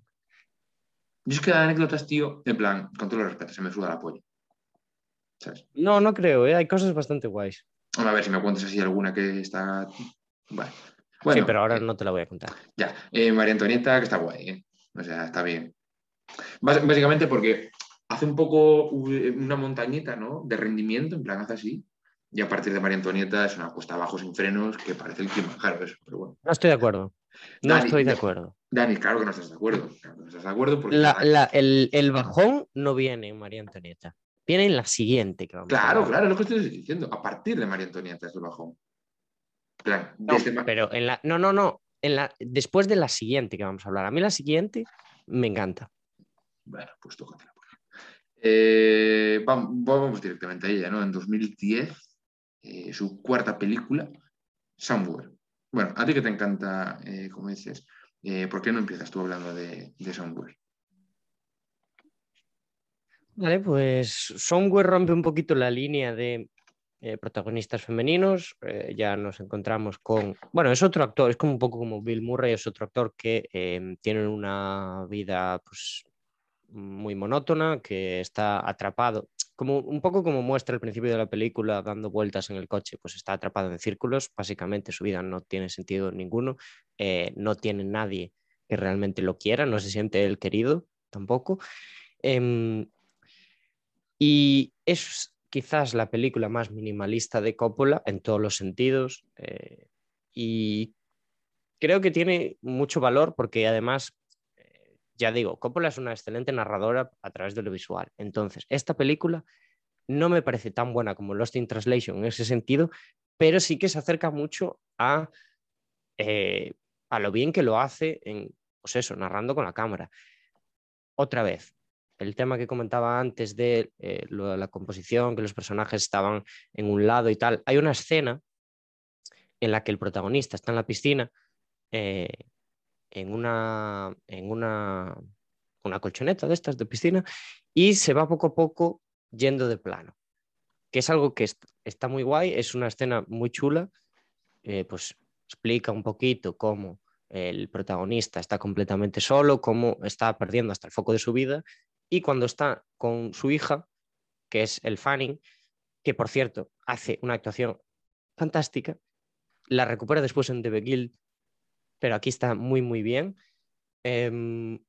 Yo es que anécdotas, tío, en plan, con todo el respeto, se me suda la polla. ¿Sabes? No, no creo, ¿eh? hay cosas bastante guays. A ver si me cuentas así alguna que está. Bueno. Bueno, sí, pero ahora eh, no te la voy a contar. Ya, eh, María Antonieta, que está guay, ¿eh? O sea, está bien. Bás- Básicamente porque hace un poco una montañita, ¿no? De rendimiento, en plan, hace así. Y a partir de María Antonieta es una cuesta abajo sin frenos que parece el Kilimanjaro, eso, pero bueno. No estoy de acuerdo. No Dani, estoy de acuerdo. Dani, claro que no estás de acuerdo. Claro que no estás de acuerdo porque. La- la- el, el bajón no viene en María Antonieta. Viene en la siguiente que vamos a Claro, hablar. claro, lo que estoy diciendo. A partir de María Antonieta es el bajón. En plan, No, desde Ma- pero en la. No, no, no. En la, después de la siguiente que vamos a hablar. A mí la siguiente me encanta. Bueno, pues. Eh, vam- vamos directamente a ella, ¿no? En 2010, eh, su cuarta película, Somewhere. Bueno, a ti que te encanta, eh, como dices, eh, ¿por qué no empiezas tú hablando de, de Somewhere? Vale, pues Somewhere rompe un poquito la línea de eh, protagonistas femeninos. eh, ya nos encontramos con. Bueno, es otro actor, es como un poco como Bill Murray, es otro actor que eh, tiene una vida pues, muy monótona, que está atrapado, como un poco como muestra al principio de la película, dando vueltas en el coche, pues está atrapado en círculos. Básicamente su vida no tiene sentido ninguno, eh, no tiene nadie que realmente lo quiera, no se siente él querido tampoco. Em, y es quizás la película más minimalista de Coppola en todos los sentidos. eh, y creo que tiene mucho valor porque además, eh, ya digo, Coppola es una excelente narradora a través de lo visual. Entonces, esta película no me parece tan buena como Lost in Translation en ese sentido, pero sí que se acerca mucho a, eh, a lo bien que lo hace en, pues eso, narrando con la cámara. Otra vez, el tema que comentaba antes de eh, de la composición, que los personajes estaban en un lado y tal. Hay una escena en la que el protagonista está en la piscina eh, en, una, en una, una colchoneta de estas de piscina y se va poco a poco yendo de plano, que es algo que est- está muy guay, es una escena muy chula, eh, pues explica un poquito cómo el protagonista está completamente solo, cómo está perdiendo hasta el foco de su vida y cuando está con su hija, que es el Fanning, que por cierto hace una actuación fantástica, la recupera después en The Beguiled, pero aquí está muy, muy bien. Em,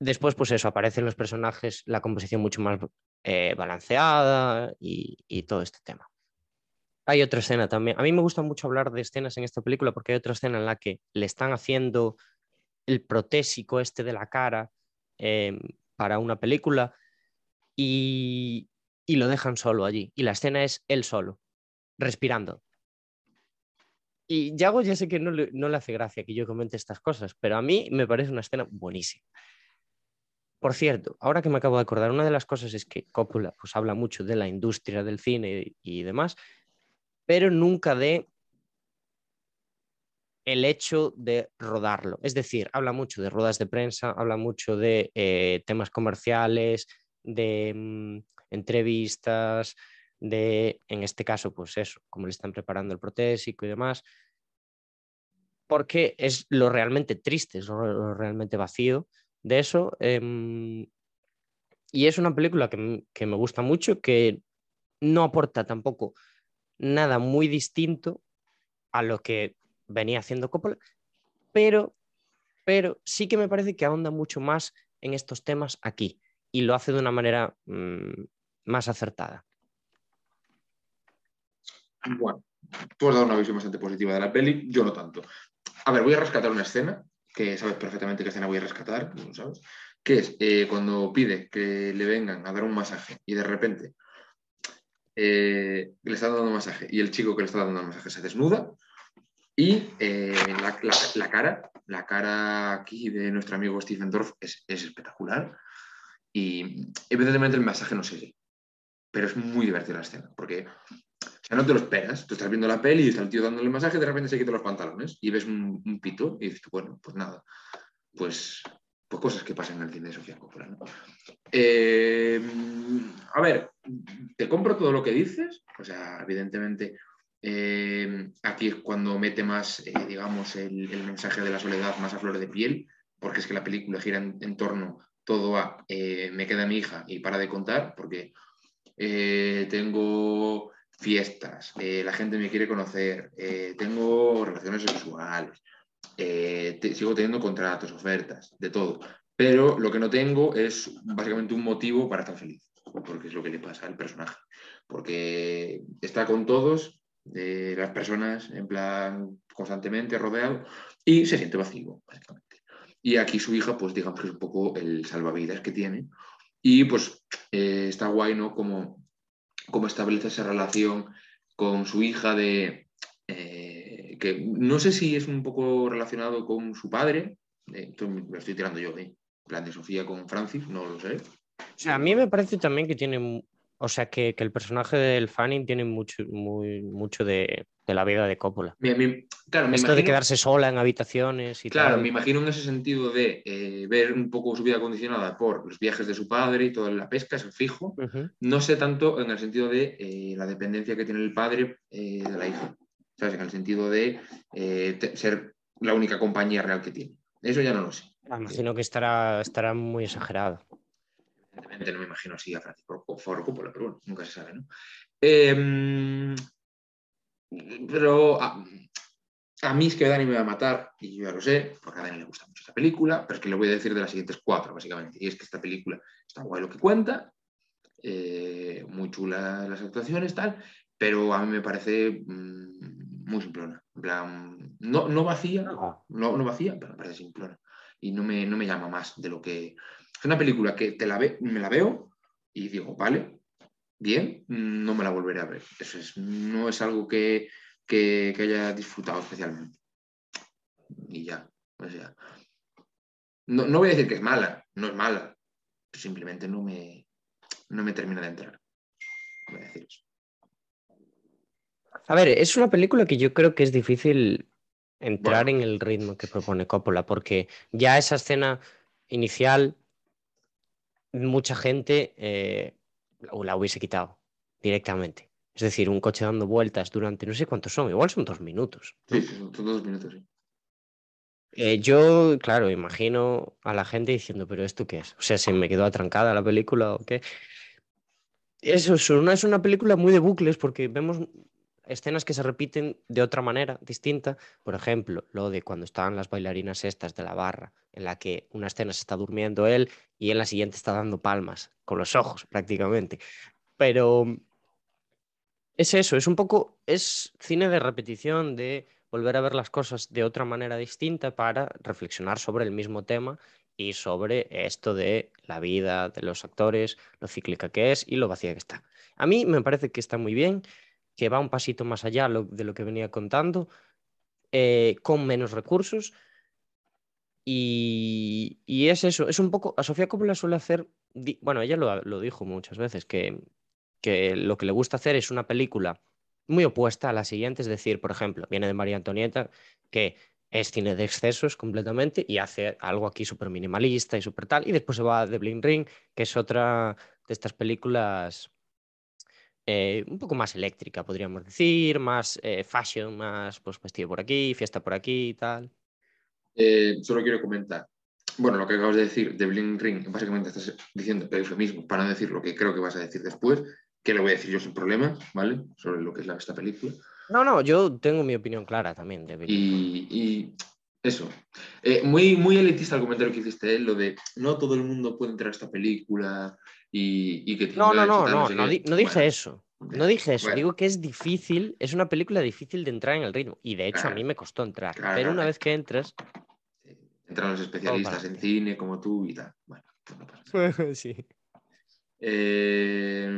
después, pues eso, aparecen los personajes, la composición mucho más eh, balanceada y, y todo este tema. Hay otra escena también. A mí me gusta mucho hablar de escenas en esta película porque hay otra escena en la que le están haciendo el protésico este de la cara em, para una película y, y lo dejan solo allí. Y la escena es él solo, respirando. Y Yago ya sé que no le, no le hace gracia que yo comente estas cosas, pero a mí me parece una escena buenísima. Por cierto, ahora que me acabo de acordar, una de las cosas es que Coppola pues, habla mucho de la industria del cine y, y demás, pero nunca de el hecho de rodarlo. Es decir, habla mucho de ruedas de prensa, habla mucho de eh, temas comerciales, de mm, entrevistas, de, en este caso, pues eso, cómo le están preparando el protésico y demás, porque es lo realmente triste, es lo, realmente vacío de eso. em, y es una película que, que me gusta mucho, que no aporta tampoco nada muy distinto a lo que venía haciendo Coppola, pero, pero sí que me parece que ahonda mucho más en estos temas aquí y lo hace de una manera mm, más acertada. Bueno, tú has dado una visión bastante positiva de la peli, yo no tanto. A ver, voy a rescatar una escena, que sabes perfectamente qué escena voy a rescatar, ¿no sabes? Que es eh, cuando pide que le vengan a dar un masaje y de repente eh, le está dando masaje y el chico que le está dando el masaje se desnuda y eh, la, cara, la cara aquí de nuestro amigo Stephen Dorff es, es espectacular y evidentemente el masaje no sigue, pero es muy divertida la escena porque o no te lo esperas, tú estás viendo la peli y está el tío dándole el masaje de repente se quita los pantalones y ves un, pito y dices, bueno, pues nada, pues, pues cosas que pasan en el cine de Sofía Coppola. Eh, a ver, te compro todo lo que dices, o sea, evidentemente eh, aquí es cuando mete más, eh, digamos, el, mensaje de la soledad más a flor de piel, porque es que la película gira en, torno todo a eh, me queda mi hija y para de contar, porque tengo fiestas, la gente me quiere conocer, tengo relaciones sexuales, sigo teniendo contratos, ofertas, de todo. Pero lo que no tengo es básicamente un motivo para estar feliz, porque es lo que le pasa al personaje. Porque está con todos, eh, las personas, en plan, constantemente rodeado, y se siente vacío, básicamente. Y aquí su hija, pues digamos que es un poco el salvavidas que tiene. Y pues eh, está guay, ¿no? Como, como establece esa relación con su hija de... eh, que no sé si es un poco relacionado con su padre, eh, me lo estoy tirando yo, ¿eh? Plan de Sofía con Francis, no lo sé. O sea, a mí me parece también que tiene, o sea, que, que el personaje del Fanning tiene mucho, muy, mucho de, de la vida de Coppola. Claro, me Esto de imagino- quedarse sola en habitaciones y Claro, tal. me imagino en ese sentido de eh, ver un poco su vida condicionada por los viajes de su padre y toda la pesca, es fijo. Ujú. No sé tanto en el sentido de eh, la dependencia que tiene el padre eh, de la hija. ¿Sabes? En el sentido de eh, ser la única compañía real que tiene. Eso ya no lo sé. Me imagino que estará, estará muy exagerado. Evidentemente no me imagino así a Francis Ford Coppola, pero bueno, nunca se sabe, ¿no? Eh, pero a, a mí es que Dani me va a matar, y yo ya lo sé, porque a Dani le gusta mucho esta película, pero es que le voy a decir de las siguientes cuatro, básicamente. Y es que esta película está guay lo que cuenta, eh, muy chula las actuaciones, tal, pero a mí me parece mm, muy simplona. En plan, no, no vacía, no, no vacía, pero me parece simplona. Y no me, no me llama más de lo que. Es una película que te la ve, me la veo y digo, vale, bien, no me la volveré a ver. Eso es, no es algo que, que, que haya disfrutado especialmente. Y ya, o sea. No, no voy a decir que es mala, no es mala. Simplemente no me, no me termina de entrar. Voy a decir eso. A ver, es una película que yo creo que es difícil entrar en el ritmo que propone Coppola, porque ya esa escena inicial, mucha gente eh, la- hubiese quitado directamente. Es decir, un coche dando vueltas durante no sé cuántos son, igual son dos minutos. Sí, son dos minutos, sí. Eh, yo, claro, imagino a la gente diciendo, pero ¿esto qué es? O sea, ¿se me quedó atrancada la película o qué? Eso es una, es una película muy de bucles porque vemos escenas que se repiten de otra manera, distinta. Por ejemplo, lo de cuando estaban las bailarinas estas de la barra, en la que una escena se está durmiendo él y en la siguiente está dando palmas, con los ojos prácticamente. Pero es eso, es un poco, es cine de repetición, de volver a ver las cosas de otra manera distinta para reflexionar sobre el mismo tema y sobre esto de la vida de los actores, lo cíclica que es y lo vacía que está. A mí me parece que está muy bien, que va un pasito más allá de lo que venía contando, eh, con menos recursos. Y, es eso, es un poco, a Sofía Coppola suele hacer, bueno, ella lo, dijo muchas veces, que, que lo que le gusta hacer es una película muy opuesta a la siguiente, es decir, por ejemplo, viene de María Antonieta, que es cine de excesos completamente y hace algo aquí súper minimalista y súper tal, y después se va a The Bling Ring, que es otra de estas películas eh, un poco más eléctrica, podríamos decir, más eh, fashion, más pues vestido por aquí, fiesta por aquí y tal. Eh, solo quiero comentar. Bueno, lo que acabas de decir de Bling Ring, básicamente estás diciendo eufemismo para no decir lo que creo que vas a decir después, que lo voy a decir yo sin problemas, ¿vale? Sobre lo que es la, esta película. No, no, yo tengo mi opinión clara también de. Y, y eso. Eh, muy, muy elitista el comentario que hiciste, ¿eh? lo de no todo el mundo puede entrar a esta película y, y que No, no, no, no, no, qué. di- no dije Bueno, eso. No dije eso, Bueno. digo que es difícil, es una película difícil de entrar en el ritmo. Y de hecho a Claro. mí me costó entrar. Claro, pero una vez que entras. Entran los especialistas en cine como tú y tal. Bueno, pues no pasa nada. sí. Eh,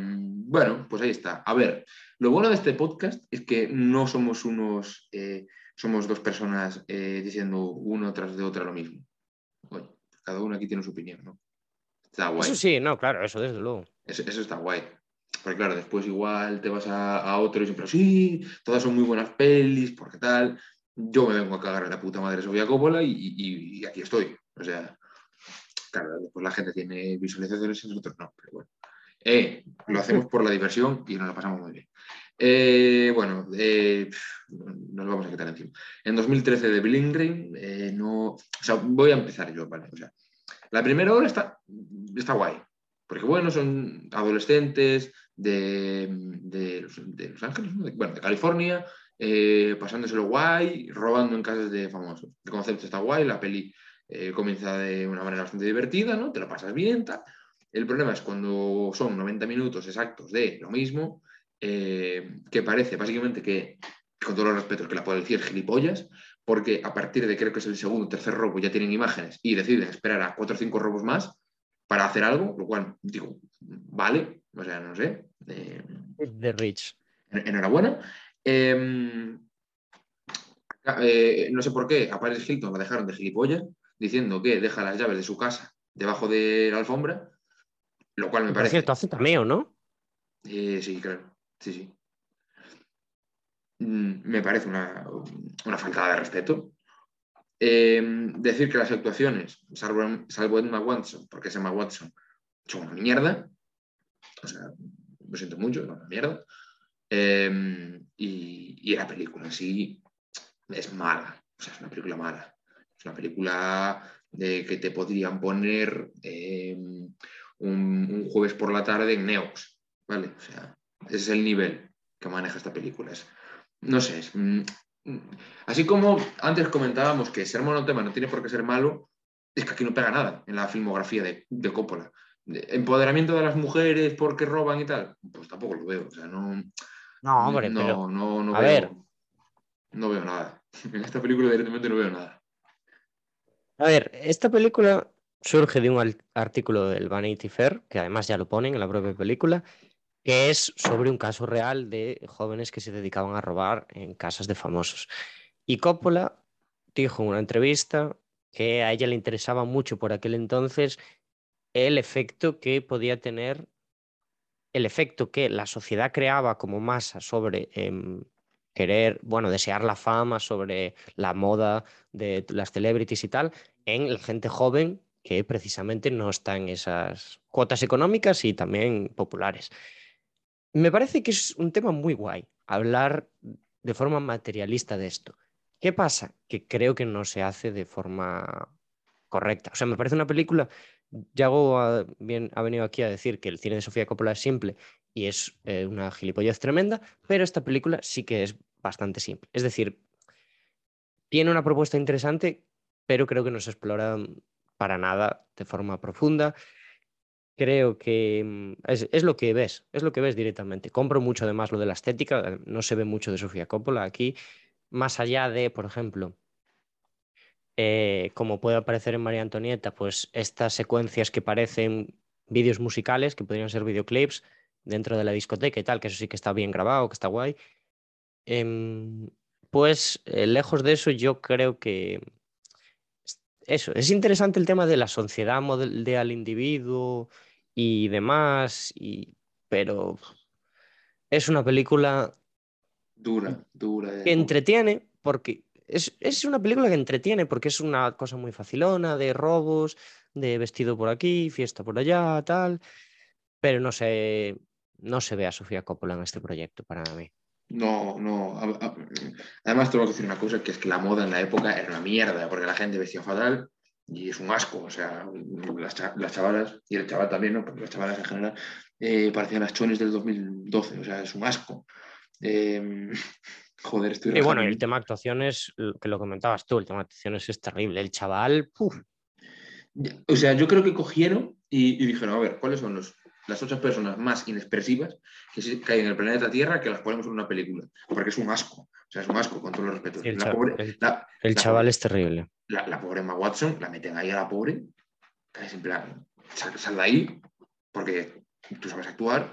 bueno, pues ahí está. A ver, lo bueno de este podcast es que no somos unos, eh, somos dos personas eh, diciendo uno tras de otra lo mismo. Cada uno aquí tiene su opinión, ¿no? Está guay. Eso sí, no, claro, eso desde luego. Eso, eso está guay. Porque claro, después igual te vas a, a otro y siempre, sí, todas son muy buenas pelis, porque tal. Yo me vengo a cagar a la puta madre Sofía Coppola y, y- y aquí estoy. O sea, claro, después la gente tiene visualizaciones y nosotros no, pero bueno. Eh, lo hacemos por la diversión y nos la pasamos muy bien. Eh, bueno, eh, nos vamos a quitar encima. En 2013 de Bill Ingram, eh, no, o sea, voy a empezar yo, ¿vale? O sea, la primera hora está, está guay, porque bueno, son adolescentes de, de los, de Los Ángeles, ¿no? De- bueno, de California, eh, pasándoselo guay, robando en casas de famosos. El concepto está guay, la peli eh, comienza de una manera bastante divertida, ¿no? Te lo pasas bien, tal. El problema es cuando son 90 minutos exactos de lo mismo, eh, que parece básicamente que, con todos los respetos, que la policía es gilipollas, porque a partir de creo que es el segundo o tercer robo ya tienen imágenes y deciden esperar a cuatro o cinco robos más para hacer algo, lo cual digo, vale, o sea, no sé. eh, The Rich. en- enhorabuena. Eh, eh, no sé por qué a Paris Hilton la dejaron de gilipollas, diciendo que deja las llaves de su casa debajo de la alfombra, lo cual me Por parece. cierto, hace cameo, ¿no? Eh, sí, claro. Sí, sí. Mm, Me parece una, una faltada de respeto. Eh, decir que las actuaciones, salvo, salvo Emma Watson, porque es Emma Watson, son una mierda. O sea, lo siento mucho, es una mierda. Eh, y, y la película en sí es mala. O sea, es una película mala. Es una película de que te podrían poner eh, un, un jueves por la tarde en Neox. ¿Vale? O sea, ese es el nivel que maneja esta película. Es- no sé, es, mm, mm, así como antes comentábamos que ser monotema no tiene por qué ser malo, es que aquí no pega nada en la filmografía de, de Coppola. De- empoderamiento de las mujeres porque roban y tal, pues tampoco lo veo. O sea, no, No, hombre, no, pero. no, no a veo, ver. no veo nada. En esta película directamente no veo nada. A ver, esta película surge de un artículo del Vanity Fair, que además ya lo ponen en la propia película, que es sobre un caso real de jóvenes que se dedicaban a robar en casas de famosos. Y Coppola dijo en una entrevista que a ella le interesaba mucho por aquel entonces el efecto que podía tener, el efecto que la sociedad creaba como masa sobre em, querer, bueno, desear la fama, sobre la moda de las celebrities y tal, en la gente joven que precisamente no está en esas cuotas económicas y también populares. Me parece que es un tema muy guay hablar de forma materialista de esto. ¿Qué pasa? Que creo que no se hace de forma correcta. O sea, me parece una película. Yago ha, bien, ha venido aquí a decir que el cine de Sofía Coppola es simple y es eh, una gilipollez tremenda, pero esta película sí que es bastante simple. Es decir, tiene una propuesta interesante, pero creo que no se explora para nada de forma profunda. Creo que mm, es, es lo que ves, es lo que ves directamente. Compro mucho además lo de la estética, no se ve mucho de Sofía Coppola aquí, más allá de, por ejemplo, eh, como puede aparecer en María Antonieta, pues estas secuencias que parecen vídeos musicales, que podrían ser videoclips dentro de la discoteca y tal, que eso sí que está bien grabado, que está guay. Em, pues eh, lejos de eso, yo creo que es- eso, es interesante el tema de la sociedad model al individuo y demás, y, pero es una película Dura, dura. de- que entretiene, porque es, es una película que entretiene, porque es una cosa muy facilona, de robos, de vestido por aquí, fiesta por allá, tal, pero no sé, no se ve a Sofía Coppola en este proyecto para mí. No, no. Además, tengo que decir una cosa, que es que la moda en la época era una mierda, porque la gente vestía fatal y es un asco. O sea, las, las chavalas, y el chaval también, ¿no? Porque las chavalas en general eh, parecían las chones del 2012. O sea, es un asco. Eh, joder, estoy Y bueno, el tema actuaciones, lo que lo comentabas tú, el tema actuaciones es terrible. El chaval, puf, O sea, yo creo que cogieron y, y dijeron, a ver, ¿cuáles son los las ocho personas más inexpresivas que, hay en el planeta Tierra que las ponemos en una película. Porque es un asco. O sea, es un asco, con todos los respetos. El La pobre- el- la- El la chaval pobre- es terrible. la, la pobre Emma Watson, la meten ahí a la pobre, es en plan, sal, sal de ahí, porque tú sabes actuar,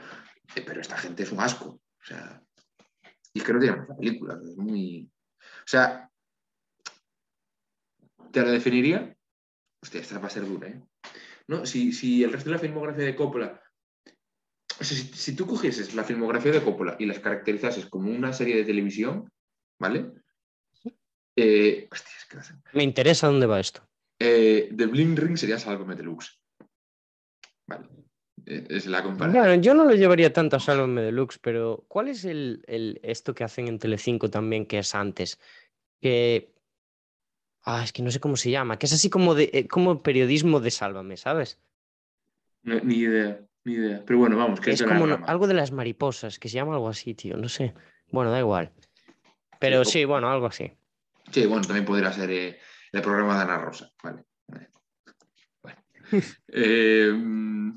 eh, pero esta gente es un asco. O sea, y es que no tiene mucha película, es muy. O sea, ¿te lo definiría? Hostia, esta va a ser dura, ¿eh? No, si, si el resto de la filmografía de Coppola. O sea, si, si tú cogieses la filmografía de Coppola y las caracterizases como una serie de televisión, ¿vale? Eh, hostia, es que no sé. Me interesa dónde va esto. Eh, The Bling Ring sería Sálvame Deluxe. Vale. Eh, es la comparación. Bueno, yo no lo llevaría tanto a Sálvame Deluxe, pero ¿cuál es el, el- esto que hacen en Telecinco también que es antes? Que. Ah, es que no sé cómo se llama, que es así como de eh, como periodismo de Sálvame, ¿sabes? No, ni idea, ni idea. Pero bueno, vamos, que Es como no- algo de las mariposas, que se llama algo así, tío, no sé. Bueno, da igual. Pero Sí, sí, bueno, algo así. Sí, bueno, también podría ser eh, el programa de Ana Rosa. Vale. Eh,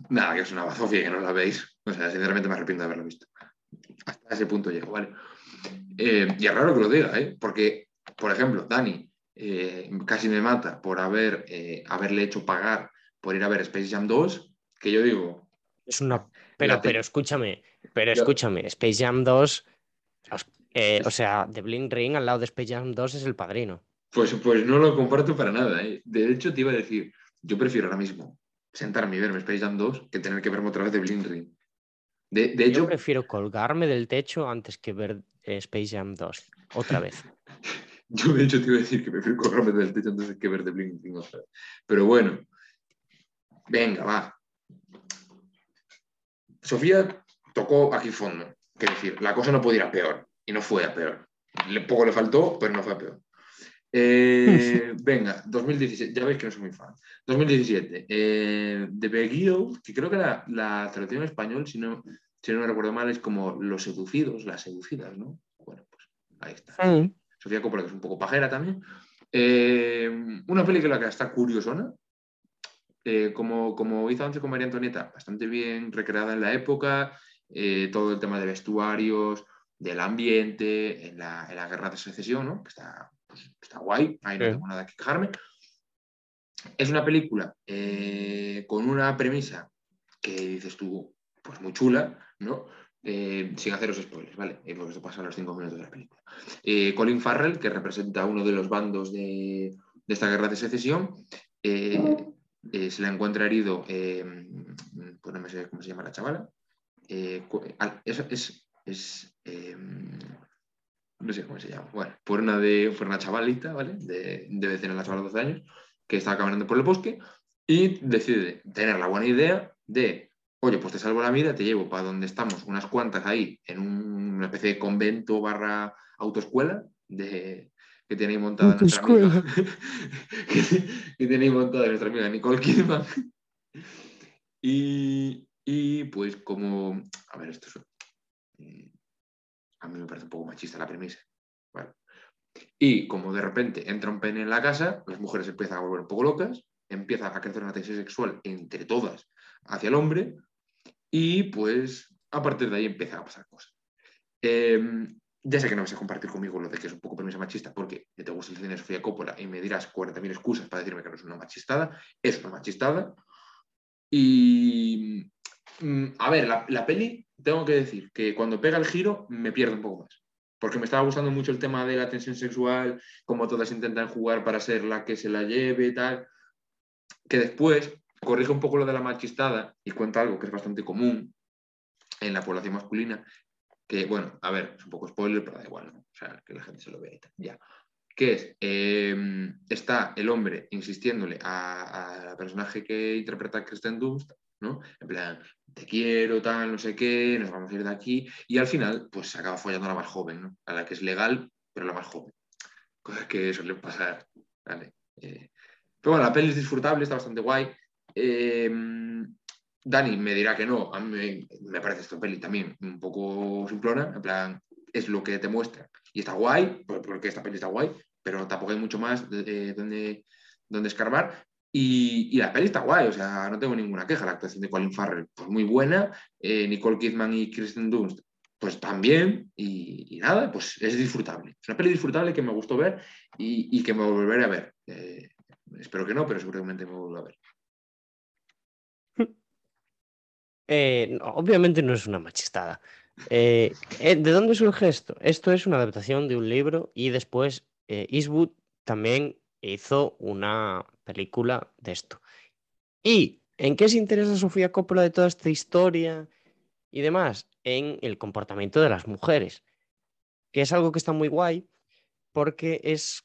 nada, que es una bazofia que no la veis. O sea, sinceramente me arrepiento de haberlo visto. Hasta ese punto llego, ¿vale? Eh, y es raro que lo diga, ¿eh? Porque, por ejemplo, Dani eh, casi me mata por haber, haberle hecho pagar por ir a ver Space Jam 2, que yo digo, Es una. Pero, pero escúchame, pero Yo- escúchame, Space Jam 2. os- eh, o sea, The Bling Ring al lado de Space Jam 2 es el padrino. Pues, pues no lo comparto para nada. ¿eh? De hecho, te iba a decir, yo prefiero ahora mismo sentarme y verme Space Jam 2 que tener que verme otra vez de Blind Ring. De, de Yo hecho, prefiero colgarme del techo antes que ver eh, Space Jam 2. Otra vez. yo de hecho te iba a decir que prefiero colgarme del techo antes que ver de Blind Ring otra vez. Pero bueno, venga, va. Sofía tocó aquí fondo. Es decir, la cosa no podía ir a peor. Y no fue a peor. Le, poco le faltó, pero no fue a peor. Eh, venga, 2017, ya veis que no soy muy fan. 2017, eh, The Beguiled, que creo que la, la traducción en español, si no, si no me recuerdo mal, es como los seducidos, las seducidas, ¿no? Bueno, pues ahí está. Sofía Coppola, que es un poco pajera también. Eh, una película que está curiosona, eh, como, como hizo antes con María Antonieta, bastante bien recreada en la época, eh, todo el tema de vestuarios, del ambiente, en la, en la guerra de secesión, ¿no? que está, pues, está guay, ahí no Sí. tengo nada que quejarme. Es una película eh, con una premisa que dices tú, pues muy chula, ¿no? Eh, sin haceros spoilers, ¿vale? Eh, porque esto pasa a los cinco minutos de la película. Eh, Colin Farrell, que representa uno de los bandos de, de esta guerra de secesión, se le encuentra herido, pues no me sé cómo se llama la chavala. Es, es- es, no sé cómo se llama. Bueno, por una, de, por una chavalita, ¿vale? De, debe tener la chavala 12 años, que está caminando por el bosque y decide tener la buena idea de, oye, pues te salvo la vida, te llevo para donde estamos, unas cuantas ahí, en un- una especie de convento barra autoescuela de, que tiene ahí montada nuestra amiga, que, que ahí montada nuestra amiga Nicole Kidman. Y, y, pues como, a ver, esto es, a mí me parece un poco machista la premisa. ¿vale? Y como de repente entra un pene en la casa, las mujeres empiezan a volver un poco locas, empieza a crecer una tensión sexual entre todas hacia el hombre y pues a partir de ahí empiezan a pasar cosas. Eh, ya sé que no vas a compartir conmigo lo de que es un poco premisa machista porque te gusta el cine de Sofía Coppola y me dirás 40.000 excusas para decirme que no es una machistada. Es una machistada. Y mm, a ver, la peli, tengo que decir que cuando pega el giro me pierde un poco más. Porque me estaba gustando mucho el tema de la tensión sexual, como todas intentan jugar para ser la que se la lleve y tal. Que después corrige un poco lo de la machistada y cuenta algo que es bastante común en la población masculina. Que, bueno, a ver, es un poco spoiler, pero da igual, ¿no? O sea, que la gente se lo vea y tal. Ya. Que es, eh, está el hombre insistiéndole a, a la personaje que interpreta Kristen Dunst, ¿no? En plan, te quiero, tal, no sé qué, nos vamos a ir de aquí. Y al final, pues se acaba follando a la más joven. A la que es legal, pero la más joven. Cosas que suelen pasar, ¿vale? Eh, pero bueno, la peli es disfrutable, está bastante guay. Eh, Dani me dirá que no, a mí me, parece esta peli también un poco simplona, en plan, es lo que te muestra. Y está guay, por- porque esta peli está guay, pero tampoco hay mucho más de donde, donde escarbar. Y, la peli está guay, o sea, no tengo ninguna queja. La actuación de Colin Farrell, pues muy buena. Eh, Nicole Kidman y Kristen Dunst, pues también. Y, nada, pues es disfrutable. Es una peli disfrutable que me gustó ver y, que me volveré a ver. Eh, espero que no, pero seguramente me vuelvo a ver. Eh, obviamente no es una machistada. ¿De dónde surge esto? Esto es una adaptación de un libro y después Eastwood también hizo una película de esto. ¿Y en qué se interesa Sofía Coppola de toda esta historia y demás? En el comportamiento de las mujeres, que es algo que está muy guay porque es,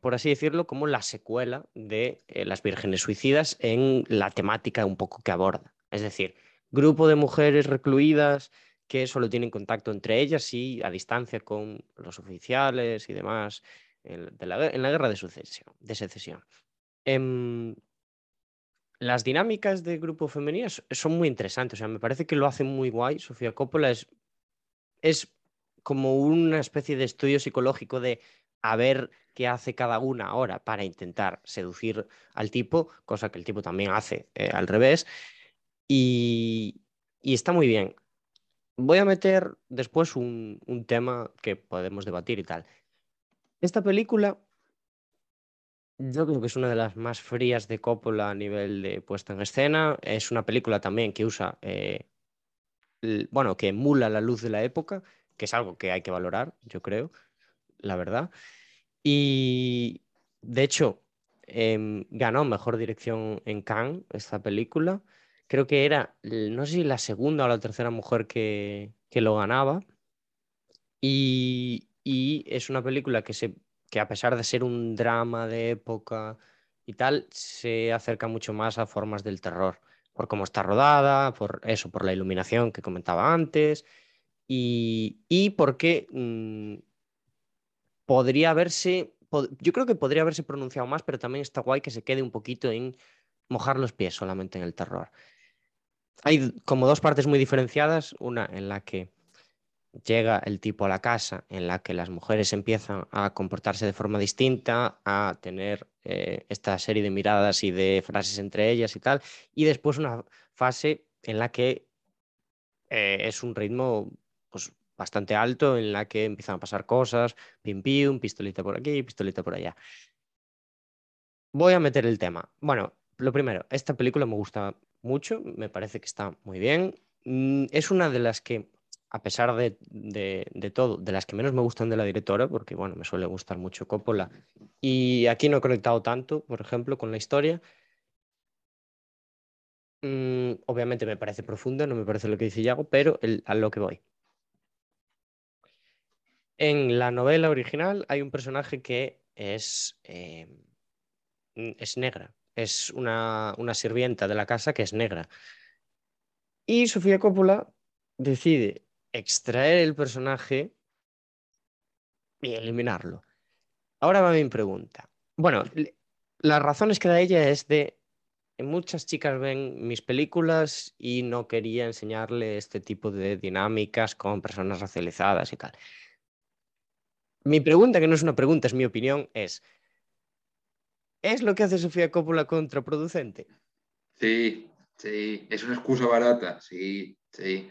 por así decirlo, como la secuela de eh, Las Vírgenes Suicidas en la temática un poco que aborda. Es decir, grupo de mujeres recluidas que solo tienen contacto entre ellas y a distancia con los oficiales y demás en, la, en la guerra de, sucesión, de secesión. Em, las dinámicas de grupo femeninas son muy interesantes, o sea, me parece que lo hace muy guay. Sofía Coppola es, es como una especie de estudio psicológico de a ver qué hace cada una ahora para intentar seducir al tipo, cosa que el tipo también hace eh, al revés. Y, está muy bien. Voy a meter después un tema que podemos debatir y tal. Esta película, yo creo que es una de las más frías de Coppola a nivel de puesta en escena. Es una película también que usa, eh, l- bueno, que emula la luz de la época, que es algo que hay que valorar, yo creo, la verdad. Y de hecho, em, ganó mejor dirección en Cannes esta película. Creo que era, no sé si la segunda o la tercera mujer que, que lo ganaba. Y, y es una película que, se, que a pesar de ser un drama de época y tal, se acerca mucho más a formas del terror, por cómo está rodada, por eso, por la iluminación que comentaba antes, y, y porque mm, podría haberse, yo creo que podría haberse pronunciado más, pero también está guay que se quede un poquito en mojar los pies solamente en el terror. Hay como dos partes muy diferenciadas, una en la que llega el tipo a la casa en la que las mujeres empiezan a comportarse de forma distinta, a tener eh, esta serie de miradas y de frases entre ellas y tal, y después una fase en la que eh, es un ritmo pues, bastante alto, en la que empiezan a pasar cosas, pim pim, pistolita por aquí, pistolita por allá. Voy a meter el tema. Bueno, lo primero, esta película me gusta mucho, me parece que está muy bien. Mm, Es una de las que, a pesar de, de- de todo, de las que menos me gustan de la directora, porque bueno, me suele gustar mucho Coppola, y aquí no he conectado tanto, por ejemplo, con la historia. Mm, obviamente me parece profunda, no me parece lo que dice Yago, pero a lo que voy. En la novela original hay un personaje que es, eh, es negra, es una, una sirvienta de la casa que es negra. Y Sofía Coppola decide extraer el personaje y eliminarlo. Ahora va mi pregunta. Bueno, las razones que da ella es de muchas chicas ven mis películas y no quería enseñarle este tipo de dinámicas con personas racializadas y tal. Mi pregunta, que no es una pregunta, es mi opinión, es, ¿es lo que hace Sofía Coppola contraproducente? Sí, sí, es una excusa barata, sí, sí.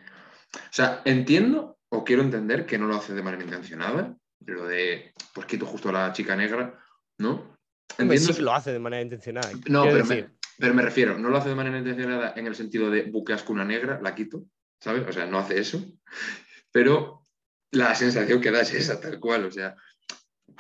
O sea, entiendo o quiero entender que no lo hace de manera intencionada, pero de, pues quito justo a la chica negra, ¿no? Sí Entiendo- que lo hace de manera intencionada. No, pero me, pero me refiero, no lo hace de manera intencionada en el sentido de buqueasco una negra, la quito, ¿sabes? O sea, no hace eso, pero la sensación que da es esa, tal cual, o sea,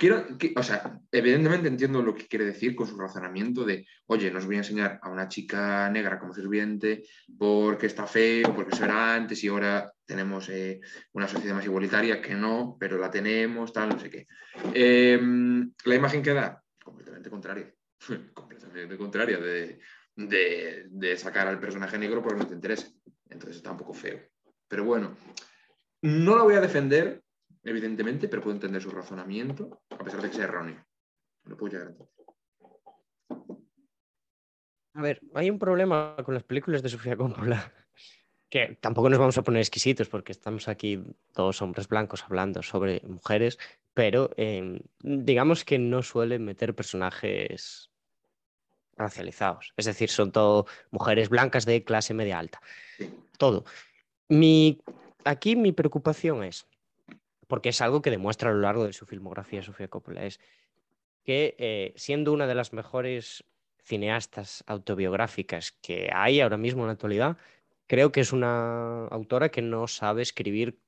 quiero, que- o sea, evidentemente entiendo lo que quiere decir con su razonamiento de, oye, no os voy a enseñar a una chica negra como sirviente porque está feo, porque eso era antes y ahora tenemos eh, una sociedad más igualitaria que no, pero la tenemos, tal, no sé qué. Em, la imagen que da, completamente contraria, completamente contraria de, sacar al personaje negro porque no te interesa. Entonces está un poco feo. Pero bueno, no la voy a defender, evidentemente, pero puedo entender su razonamiento, a pesar de que sea erróneo. Lo puedo llegar a entender. A ver, hay un problema con las películas de Sofía Coppola, que tampoco nos vamos a poner exquisitos porque estamos aquí todos hombres blancos hablando sobre mujeres, pero eh, digamos que no suele meter personajes racializados. Es decir, son todo mujeres blancas de clase media alta. Todo. Mi, aquí mi preocupación es, porque es algo que demuestra a lo largo de su filmografía Sofía Coppola, es que eh, siendo una de las mejores cineastas autobiográficas que hay ahora mismo en la actualidad, creo que es una autora que no sabe escribir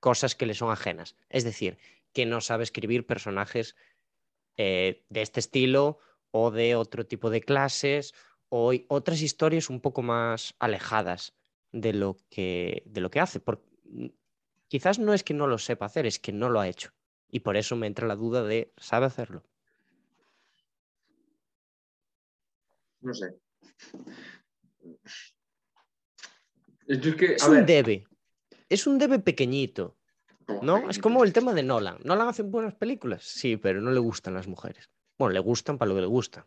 cosas que le son ajenas. Es decir, que no sabe escribir personajes eh, de este estilo o de otro tipo de clases o otras historias un poco más alejadas de lo que, de lo que hace. Quizás no es que no lo sepa hacer, es que no lo ha hecho. Y por eso me entra la duda de, ¿sabe hacerlo? No sé. Yo es que, Es a un debe. Es un debe pequeñito, ¿no? Es como el tema de Nolan. ¿Nolan hace buenas películas? Sí, pero no le gustan las mujeres. Bueno, le gustan para lo que le gustan.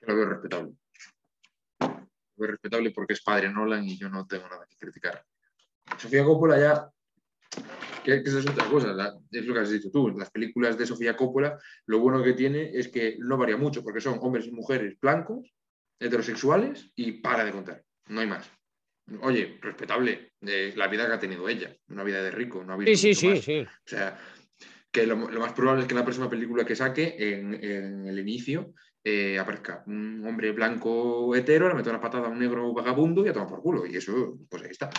Lo veo respetable. Lo veo respetable porque es padre Nolan y yo no tengo nada que criticar. Sofía Coppola ya. Que, eso es otra cosa, la- es lo que has dicho tú. Las películas de Sofía Coppola, lo bueno que tiene es que no varía mucho, porque son hombres y mujeres blancos, heterosexuales y para de contar. No hay más. Oye, respetable, eh, la vida que ha tenido ella, una vida de rico, no ha habido Sí, sí, mucho sí, más. sí. O sea, que lo, lo más probable es que en la próxima película que saque, en, en el inicio, eh, aparezca un hombre blanco hetero, le mete una patada a un negro vagabundo y a tomar por culo. Y eso, pues ahí está.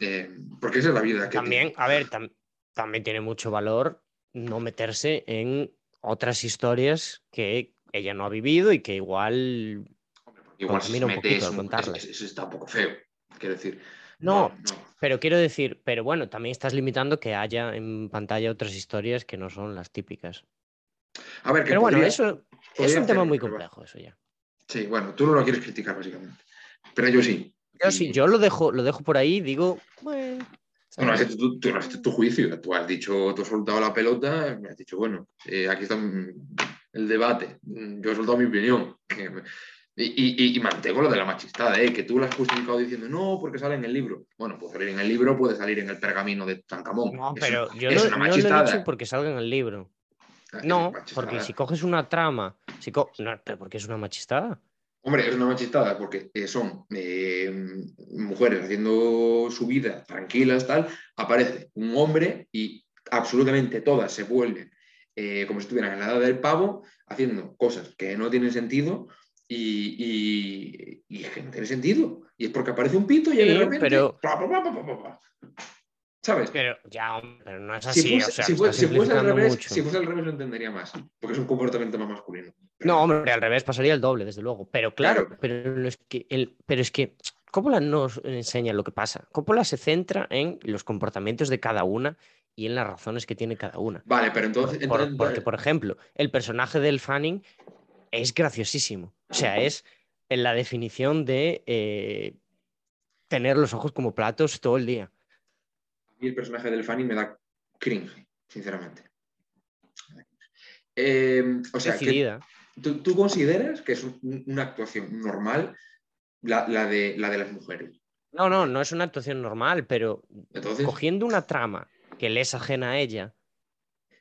Eh, porque esa es la vida que También, tiene. a ver, tam- también tiene mucho valor no meterse en otras historias que ella no ha vivido y que igual Hombre, igual se un mete poquito eso, eso- está un poco feo. Quiero decir. No, no. Pero quiero decir, pero bueno, también estás limitando que haya en pantalla otras historias que no son las típicas. A ver, que Pero bueno, eso es un tema muy complejo, eso ya. Sí, bueno, tú no lo quieres criticar, básicamente. Pero yo sí. Yo sí, yo lo dejo, lo dejo por ahí, digo, bueno. Bueno, has hecho tu, tú no has hecho tu juicio, tú has dicho, tú has soltado la pelota, me has dicho, bueno, eh, aquí está el debate, yo he soltado mi opinión. Y, y- y mantengo lo de la machistada, ¿eh? que tú la has justificado diciendo, no, porque sale en el libro. Bueno, pues salir en el libro puede salir en el pergamino de Tancamón. No, Es pero un- yo es no, una no lo he dicho porque salga en el libro. Es No, porque si coges una trama, si co- no, pero porque es una machistada. Hombre, es una machistada porque eh, son eh, mujeres haciendo su vida tranquilas, tal. Aparece un hombre y absolutamente todas se vuelven eh, como si estuvieran en la edad del pavo, haciendo cosas que no tienen sentido y, y- y que no tiene sentido. Y es porque aparece un pito y de Sí, repente. pero- pa, pa, pa. ¿Sabes? Pero ya, hombre, pero no es Si así. fuese, o sea, si lo fue- estás si fuese al revés, mucho. si fuese al revés lo entendería más, porque es un comportamiento más masculino. No, hombre, al revés pasaría el doble, desde luego. Pero claro, Claro. Pero, es que el, pero es que Coppola no os enseña lo que pasa. Coppola se centra en los comportamientos de cada una y en las razones que tiene cada una. Vale, pero entonces. por- entonces- porque, por ejemplo, el personaje del Fanning es graciosísimo. O sea, es en la definición de eh, tener los ojos como platos todo el día. El personaje del Fanny me da cringe, sinceramente. Eh, o sea, que. ¿tú, tú consideras que es un- una actuación normal la, la de, la de las mujeres? No, no, no es una actuación normal, pero Entonces, cogiendo una trama que le es ajena a ella,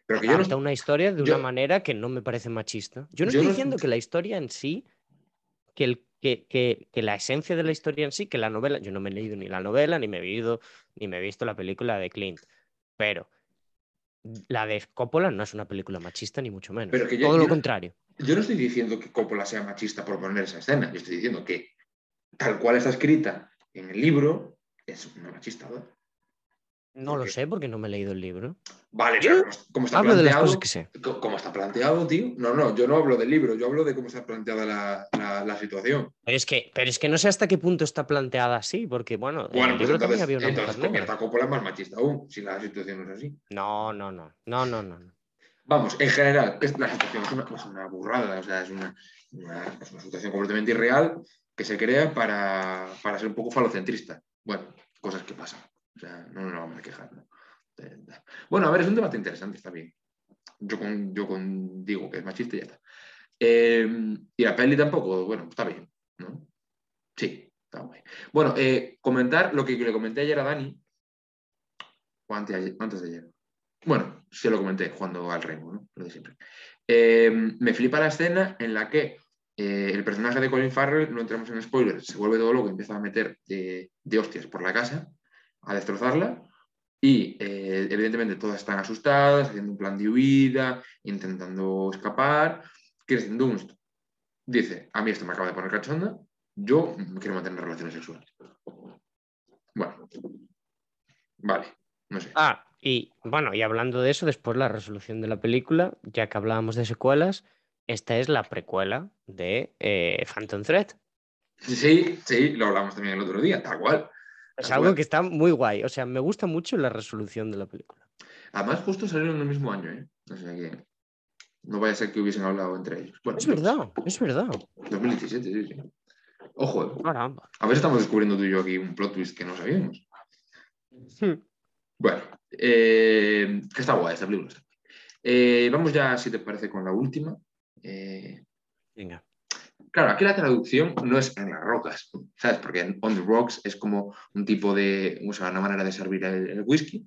pero que yo no, una historia de yo- una manera que no me parece machista. Yo no yo estoy no- diciendo que la historia en sí, que, el, que, que- que la esencia de la historia en sí, que la novela, yo no me he leído ni la novela, ni me he visto, ni me he visto la película de Clint, pero la de Coppola no es una película machista, ni mucho menos. Pero que yo- Todo lo contrario. yo no estoy diciendo que Coppola sea machista por poner esa escena. Yo estoy diciendo que tal cual está escrita en el libro es una machistada. No ¿por lo sé porque no me he leído el libro. Vale, Yo pero como, está Hablo de las planteado, cosas que sé. co- como está planteado, tío. No, no, yo no hablo del libro, yo hablo de cómo está planteada la, la- la situación. Pero es, que, pero es que no sé hasta qué punto está planteada así, porque bueno, en Bueno, el pues libro también entonces, había una entonces mujer negra. Coppola en más machista aún, si la situación no es así. No, no, no, no, no, no. no. Vamos, en general, es- la situación es una, es una burrada, o sea, es una, una- es una situación completamente irreal que se crea para, para ser un poco falocentrista. Bueno, cosas que pasan. O sea, no nos vamos a quejar. ¿no? Bueno, a ver, es un debate interesante, está bien. Yo, con, yo con, digo que es machista y ya está. Eh, y la peli tampoco, bueno, está bien, ¿no? Sí, está guay. Bueno, eh, comentar lo que le comenté ayer a Dani, antes, antes de ayer. Bueno, se lo comenté jugando al Rainbow, ¿no? Lo de siempre. Eh, me flipa la escena en la que el personaje de Colin Farrell, no entramos en spoilers, se vuelve todo loco, empieza a meter de, de hostias por la casa, a destrozarla. Y eh, evidentemente todas están asustadas, haciendo un plan de huida, intentando escapar. Kirsten Dunst dice, a mí esto me acaba de poner cachonda, yo quiero mantener relaciones sexuales. Bueno, vale, no sé. Ah, y bueno, y hablando de eso, después la resolución de la película, ya que hablábamos de secuelas, esta es la precuela de eh, Phantom Thread. Sí, sí, lo hablamos también el otro día, tal cual. Es tal algo que está muy guay. O sea, me gusta mucho la resolución de la película. Además, justo salieron en el mismo año, ¿eh? O sea que no vaya a ser que hubiesen hablado entre ellos. Bueno, Es verdad, es verdad. 2017, sí, sí. Ojo, eh. Caramba. A ver si estamos descubriendo tú y yo aquí un plot twist que no sabíamos. Hmm. Bueno, eh, que está guay esta película. Eh, vamos ya, si te parece, con la última. Eh, Venga. Claro, aquí la traducción no es en las rocas, ¿sabes? Porque en on the rocks es como un tipo de, o sea, una manera de servir el, el whisky.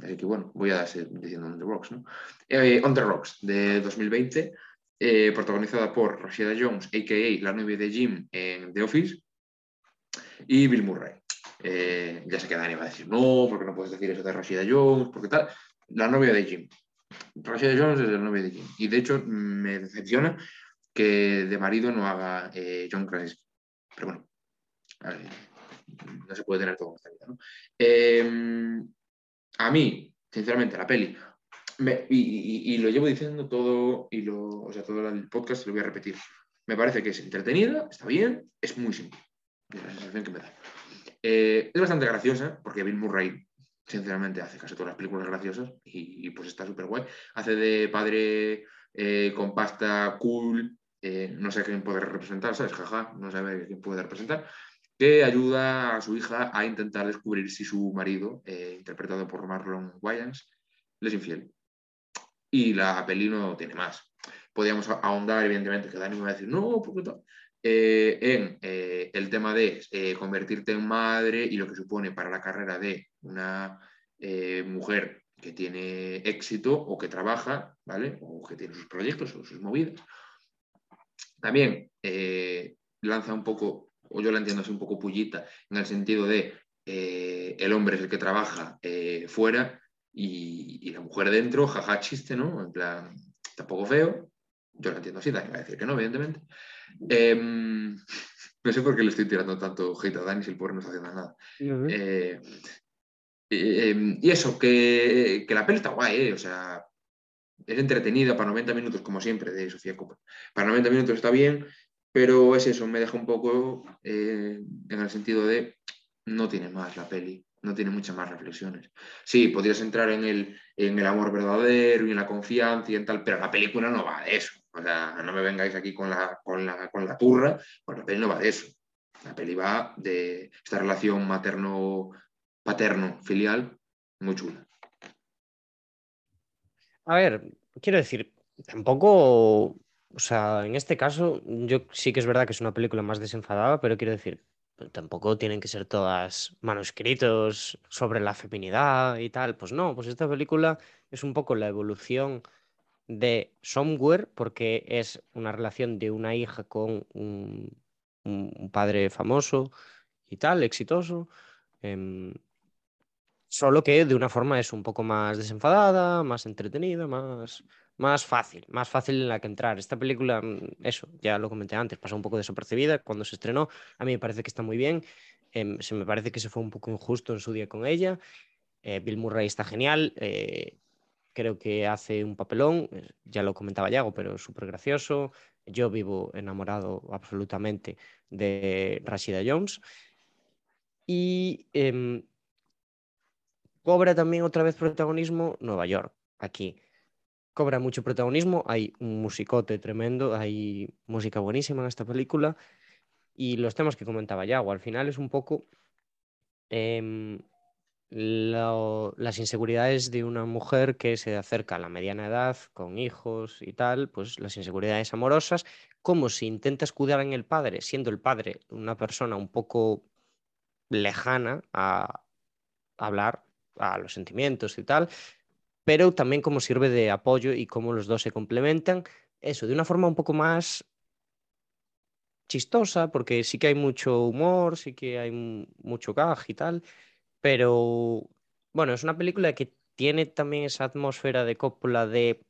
Así que bueno, voy a seguir diciendo on the rocks, ¿no? Eh, on the rocks, de 2020, eh, protagonizada por Rashida Jones, a.k.a. la novia de Jim en The Office, y Bill Murray. Eh, ya sé que Dani va a decir, no, porque no puedes decir eso de Rashida Jones, porque tal. La novia de Jim. Rashida Jones es la novia de Jim. Y de hecho, me decepciona que de marido no haga eh, John Krasinski. Pero bueno, no se puede tener todo en esta vida. Eh, a mí, sinceramente, la peli, y, lo llevo diciendo todo, y lo, o sea, todo el podcast, lo voy a repetir. Me parece que es entretenida, está bien, es muy simple. Es la sensación que me da. Eh, es bastante graciosa, porque Bill Murray, sinceramente, hace casi todas las películas graciosas y, pues está súper guay. Hace de padre con pasta cool, eh, no sé quién puede representar, ¿sabes? Jaja, no sabe quién puede representar, que ayuda a su hija a intentar descubrir si su marido, eh, interpretado por Marlon Wayans, le es infiel. Y la peli no tiene más. Podríamos ahondar, evidentemente, que Dani me va a decir, no, porque tal eh, en eh, el tema de convertirte en madre y lo que supone para la carrera de una mujer que tiene éxito o que trabaja, ¿vale? O que tiene sus proyectos o sus movidas. También eh, lanza un poco, o yo la entiendo así un poco pullita, en el sentido de eh, el hombre es el que trabaja eh, fuera y, y la mujer dentro, jaja, chiste, ¿no? En plan, tampoco feo. Yo lo entiendo así, Dani va a decir que no, evidentemente. Eh, no sé por qué le estoy tirando tanto hate a Dani si el pobre no está haciendo nada. Eh, y eso, que, que la peli está guay, ¿eh? o sea, es entretenida para 90 minutos, como siempre, de Sofía Coppola. Para 90 minutos está bien, pero es eso, me deja un poco eh, en el sentido de no tiene más la peli, no tiene muchas más reflexiones. Sí, podrías entrar en el, en el amor verdadero y en la confianza y en tal, pero la película no va de eso. O sea, no me vengáis aquí con la, con la, con la turra, pues la peli no va de eso. La peli va de esta relación materno-paterno-filial muy chula. A ver, quiero decir, tampoco, o sea, en este caso, yo sí que es verdad que es una película más desenfadada, pero quiero decir, tampoco tienen que ser todas manuscritos sobre la feminidad y tal. Pues no, pues esta película es un poco la evolución de Somewhere, porque es una relación de una hija con un, padre famoso y tal, exitoso. em, Solo que de una forma es un poco más desenfadada, más entretenida, más, más fácil, más fácil en la que entrar. Esta película, mm, eso, ya lo comenté antes, pasó un poco desapercibida cuando se estrenó. A mí me parece que está muy bien. Em, se me parece que se fue un poco injusto en su día con ella. Eh, Bill Murray está genial. eh, creo que hace un papelón, eh, ya lo comentaba Yago, pero súper gracioso. Yo vivo enamorado absolutamente de Rashida Jones. Y em, cobra también otra vez protagonismo Nueva York, aquí. Cobra mucho protagonismo, hay un musicote tremendo, hay música buenísima en esta película y los temas que comentaba Yago, al final es un poco em, las inseguridades de una mujer que se acerca a la mediana edad con hijos y tal, pues las inseguridades amorosas, como si intenta escudar en el padre, siendo el padre una persona un poco lejana a hablar a los sentimientos y tal, pero también como sirve de apoyo y cómo los dos se complementan, eso, de una forma un poco más chistosa, porque sí que hay mucho humor, sí que hay mu- mucho gag y tal, pero bueno, es una película que tiene también esa atmósfera de Coppola de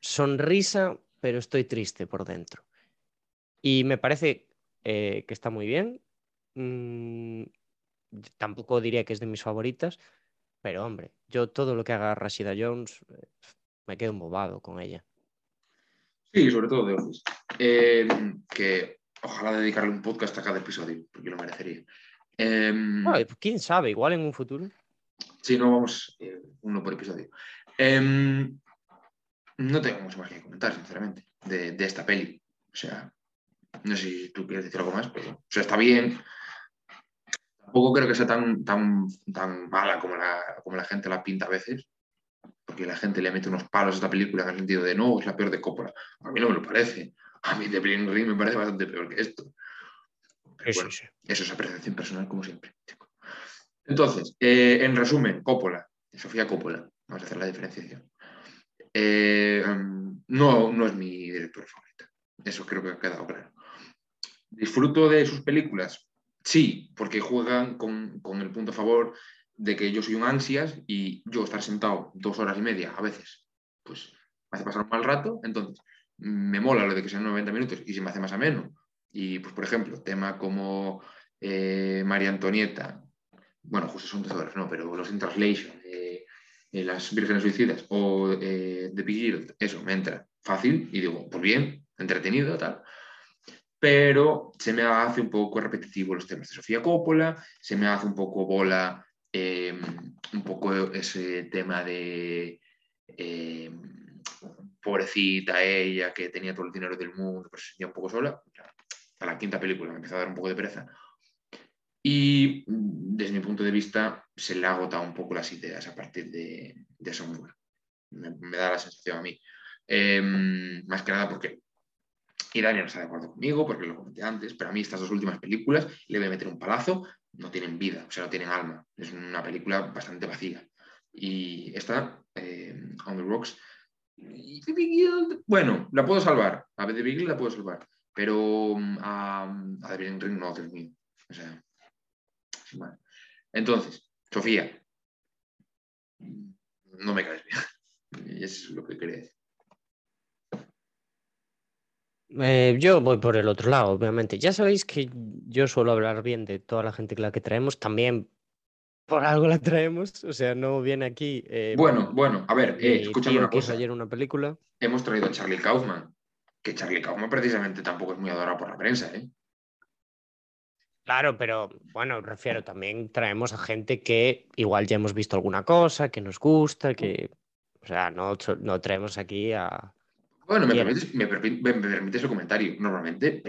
sonrisa, pero estoy triste por dentro. Y me parece eh, que está muy bien. Mm, tampoco diría que es de mis favoritas, pero hombre, yo todo lo que haga Rashida Jones eh, me quedo embobado con ella. Sí, sobre todo de Office. Eh, que ojalá dedicarle un podcast a cada episodio, porque lo merecería. Eh, Bueno, pues quién sabe, igual en un futuro. Sí, no vamos eh, uno por episodio. Em, no tengo mucho más que comentar, sinceramente, de, de esta peli. O sea, no sé si tú quieres decir algo más, pero o sea, está bien. Tampoco creo que sea tan, tan, tan mala como la, como la gente la pinta a veces, porque la gente le mete unos palos a esta película en el sentido de no, es la peor de Coppola. A mí no me lo parece. A mí The Bling Ring me parece bastante peor que esto. Pero Sí, bueno, sí, sí. eso es apreciación personal, como siempre. Entonces, eh, en resumen, Coppola, Sofía Coppola, vamos a hacer la diferenciación. Eh, no, no es mi directora favorita. Eso creo que ha quedado claro. Disfruto de sus películas, sí, porque juegan con, con el punto a favor de que yo soy un ansias y yo estar sentado dos horas y media a veces, pues me hace pasar un mal rato. Entonces, me mola lo de que sean 90 minutos y se me hace más ameno. Y, pues, por ejemplo, tema como eh, María Antonieta, bueno, justo son 12 horas, no, pero los in translation, eh, eh, las vírgenes suicidas o The Big eso me entra fácil y digo, pues bien, entretenido, tal. Pero se me hace un poco repetitivo los temas de Sofía Coppola, se me hace un poco bola eh, un poco ese tema de eh, pobrecita ella que tenía todo el dinero del mundo, pero se sentía un poco sola. A la quinta película me empezó a dar un poco de pereza. Y desde mi punto de vista se le ha agotado un poco las ideas a partir de, de. Me, me da la sensación a mí. Eh, más que nada porque, y Daniel no está de acuerdo conmigo, porque lo comenté antes, pero a mí estas dos últimas películas le voy a meter un palazo, no tienen vida, o sea, no tienen alma. Es una película bastante vacía. Y esta, eh, On the Rocks, bueno, la puedo salvar. A The Big Deal la puedo salvar. Pero mm, a, a The Big Ring no, Dios mío. O sea. Entonces, Sofía, no me caes bien. Es lo que quería decir. Eh, yo voy por el otro lado, obviamente. Ya sabéis que yo suelo hablar bien de toda la gente que la que traemos, también por algo la traemos, o sea, no viene aquí. eh, Bueno, bueno, a ver, eh, escúchame una cosa. ayer una película. Hemos traído a Charlie Kaufman, que Charlie Kaufman precisamente tampoco es muy adorado por la prensa, ¿eh? Claro, pero bueno, refiero, también traemos a gente que igual ya hemos visto alguna cosa, que nos gusta, que. O sea, no, no traemos aquí a. Bueno, me permites, me, me- permites el comentario. Normalmente,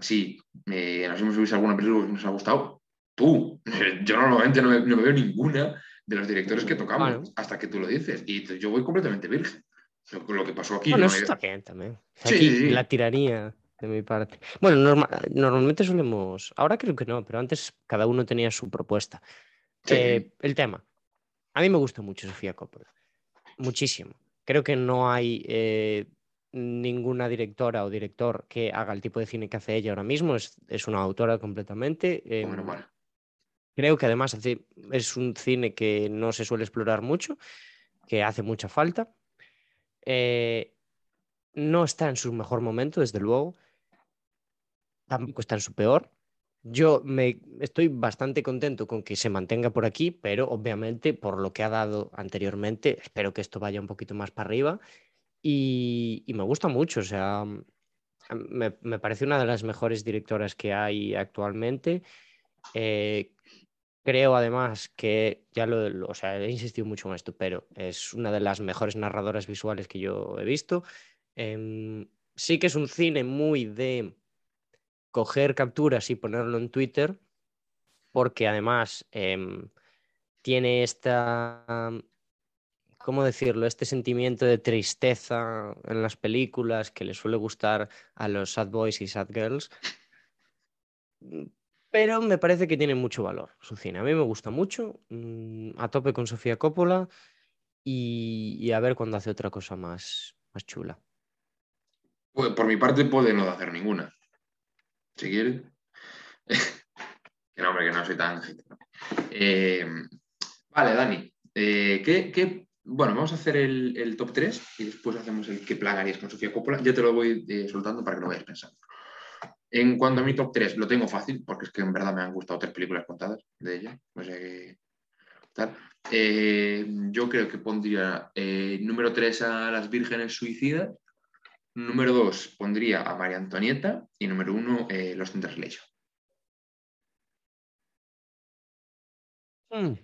si eh, nos hemos visto alguna película que nos ha gustado, tú. Yo normalmente no me, no me veo ninguna de los directores que tocamos Bueno. hasta que tú lo dices. Y yo voy completamente virgen. Lo, lo que pasó aquí. Bueno, no eso está bien también. Sí, Aquí sí, sí. la tiranía de mi parte. Bueno, norma- normalmente solemos. Ahora creo que no, pero antes cada uno tenía su propuesta. Sí. Eh, el tema. A mí me gusta mucho Sofía Coppola. Muchísimo. Creo que no hay eh, ninguna directora o director que haga el tipo de cine que hace ella ahora mismo. Es, es una autora completamente. eh, Bueno, vale. Creo que además hace- es un cine que no se suele explorar mucho, que hace mucha falta. Eh, no está en su mejor momento, desde luego. Tampoco está en su peor. Yo me estoy bastante contento con que se mantenga por aquí, pero obviamente por lo que ha dado anteriormente, espero que esto vaya un poquito más para arriba. Y, me gusta mucho, o sea, me, me parece una de las mejores directoras que hay actualmente. Eh, creo además que, ya lo, lo- o sea, he insistido mucho en esto, pero es una de las mejores narradoras visuales que yo he visto. Em, sí que es un cine muy de coger capturas y ponerlo en Twitter, porque además em, tiene esta, ¿cómo decirlo? Este sentimiento de tristeza en las películas que le suele gustar a los sad boys y sad girls. Pero me parece que tiene mucho valor su cine. A mí me gusta mucho, mm, a tope con Sofía Coppola y, y a ver cuando hace otra cosa más, más chula. Pues, por mi parte puede no hacer ninguna. Si quieres. que no, hombre, que no soy tan. Eh, vale, Dani. eh, ¿qué, qué- Bueno, vamos a hacer el, el top 3 y después hacemos el qué plan harías con Sofía Coppola. Ya te lo voy eh, soltando para que lo vayas pensando. En cuanto a mi top 3, lo tengo fácil, porque es que en verdad me han gustado tres películas contadas de ella. O sea que. Tal. Eh, yo creo que pondría eh, número 3 a Las Vírgenes Suicidas. Número 2 pondría a María Antonieta. Y número 1, Los in Translation. Mm.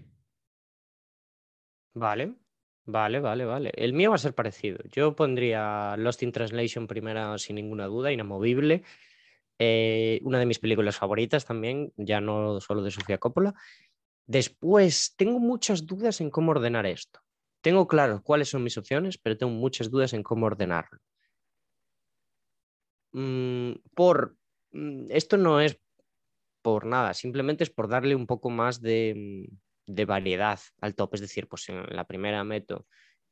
Vale, vale, vale, vale. El mío va a ser parecido. Yo pondría Lost in Translation primera sin ninguna duda, inamovible. Eh, una de mis películas favoritas también, ya no solo de Sofía Coppola. Después, tengo muchas dudas en cómo ordenar esto. Tengo claro cuáles son mis opciones, pero tengo muchas dudas en cómo ordenarlo. Mm, por mm, esto no es por nada, simplemente es por darle un poco más de, mm, de variedad al top. Es decir, pues en la primera meto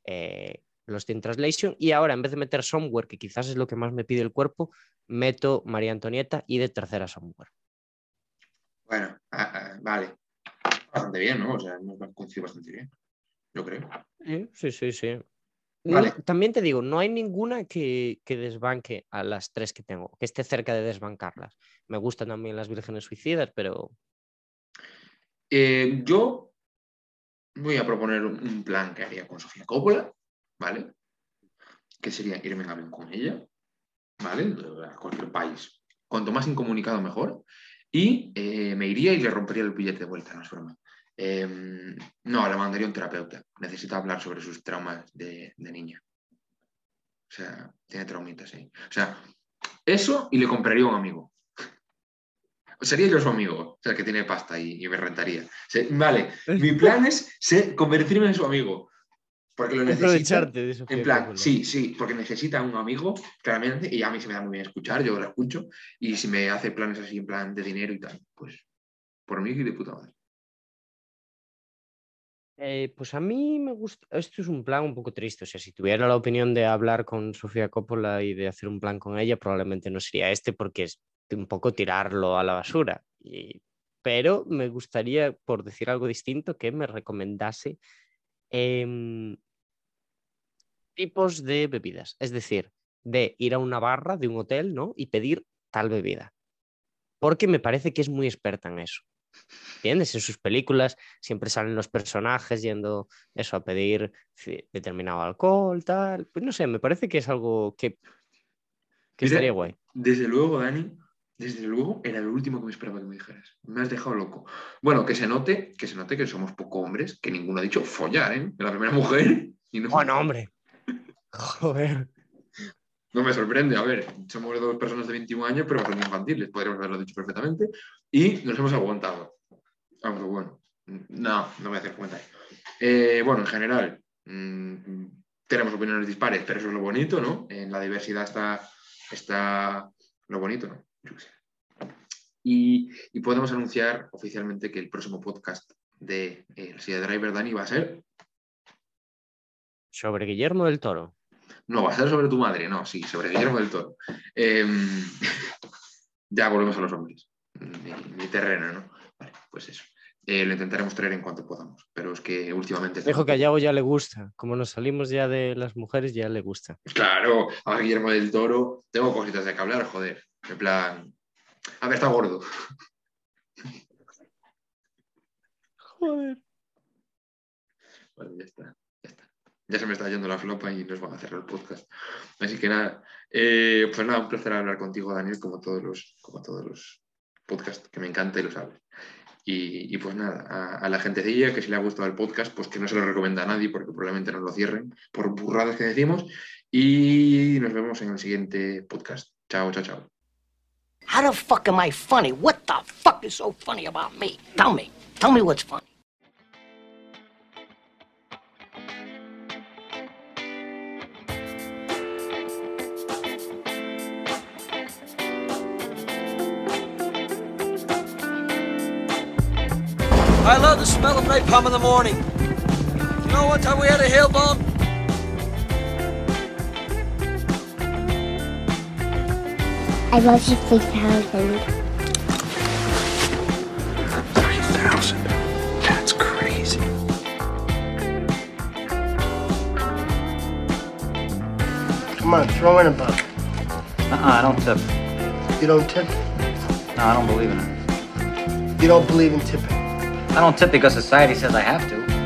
eh, Lost in Translation y ahora en vez de meter Somewhere, que quizás es lo que más me pide el cuerpo, meto María Antonieta y de tercera Somewhere. Bueno, ah, ah, vale. Bastante bien, ¿no? O sea, hemos coincidido bastante bien. Yo creo. Sí, sí, sí. Vale. también te digo, no hay ninguna que, que desbanque a las tres que tengo, que esté cerca de desbancarlas. Me gustan también las vírgenes suicidas, pero Eh, yo voy a proponer un plan que haría con Sofía Coppola, ¿vale? Que sería irme en avión con ella, ¿vale? A cualquier país. Cuanto más incomunicado, mejor. Y eh, me iría y le rompería el billete de vuelta, no es broma. Eh, no, la mandaría un terapeuta. Necesita hablar sobre sus traumas de, de niña. O sea, tiene traumitas ahí. O sea, eso y le compraría un amigo. Sería yo su amigo, o sea, que tiene pasta y, y me rentaría. O sea, vale, mi plan es ser- convertirme en su amigo. Porque lo necesita. aprovecharte de Sofía En plan, sí, sí, porque necesita un amigo, claramente, y a mí se me da muy bien escuchar, yo lo escucho, y si me hace planes así en plan de dinero y tal, pues por mí de puta madre. Eh, pues a mí me gusta, esto es un plan un poco triste, o sea, si tuviera la opinión de hablar con Sofía Coppola y de hacer un plan con ella, probablemente no sería este porque es un poco tirarlo a la basura. Y- pero me gustaría, por decir algo distinto, que me recomendase em, tipos de bebidas, es decir, de ir a una barra de un hotel, ¿no? Y pedir tal bebida, porque me parece que es muy experta en eso. ¿Entiendes? En sus películas siempre salen los personajes yendo eso a pedir determinado alcohol, tal. Pues no sé, me parece que es algo que, que Mira, estaría guay. Desde luego, Dani, desde luego era lo último que me esperaba que me dijeras. Me has dejado loco. Bueno, que se note, que se note que somos poco hombres, que ninguno ha dicho follar, ¿eh? La primera mujer. Y no, Bueno, hombre. Joder. no me sorprende, a ver, somos dos personas de 21 años, pero bastante infantiles, podríamos haberlo dicho perfectamente, y nos hemos aguantado. Aunque bueno, no, no voy a hacer comentario. Eh, bueno, en general, mm, tenemos opiniones dispares, pero eso es lo bonito, ¿no? En la diversidad está, está lo bonito, ¿no? Y, y podemos anunciar oficialmente que el próximo podcast de eh, El Silla Driver Dani va a ser Sobre Guillermo del Toro. No, va a ser sobre tu madre, no, sí, sobre Guillermo del Toro. Em, ya volvemos a los hombres. Mi, mi terreno, ¿no? Vale, pues eso. Eh, lo intentaremos traer en cuanto podamos, pero es que últimamente... Dijo que a Yago ya le gusta. Como nos salimos ya de las mujeres, ya le gusta. Claro, a Guillermo del Toro tengo cositas de que hablar, joder. En plan... A ver, está gordo. Joder. Vale, ya está, ya está. Ya se me está yendo la flopa y nos van a cerrar el podcast. Así que nada, eh, pues nada, un placer hablar contigo, Daniel, como todos los, como todos los podcasts, que me encanta y lo sabes. Y, pues nada, a, a la gentecilla que si le ha gustado el podcast, pues que no se lo recomienda a nadie porque probablemente nos lo cierren por burradas que decimos. Y nos vemos en el siguiente podcast. Chao, chao, chao. How the fuck am I funny? What the fuck is so funny about me? Tell me. Tell me what's funny. Smell of in the morning. You know one time we had a hail bomb? I love you 3000. 3,000. That's crazy. Come on, throw in a buck. Uh-uh, I don't tip. You don't tip? No, I don't believe in it. You don't believe in tipping? I don't tip because society says I have to.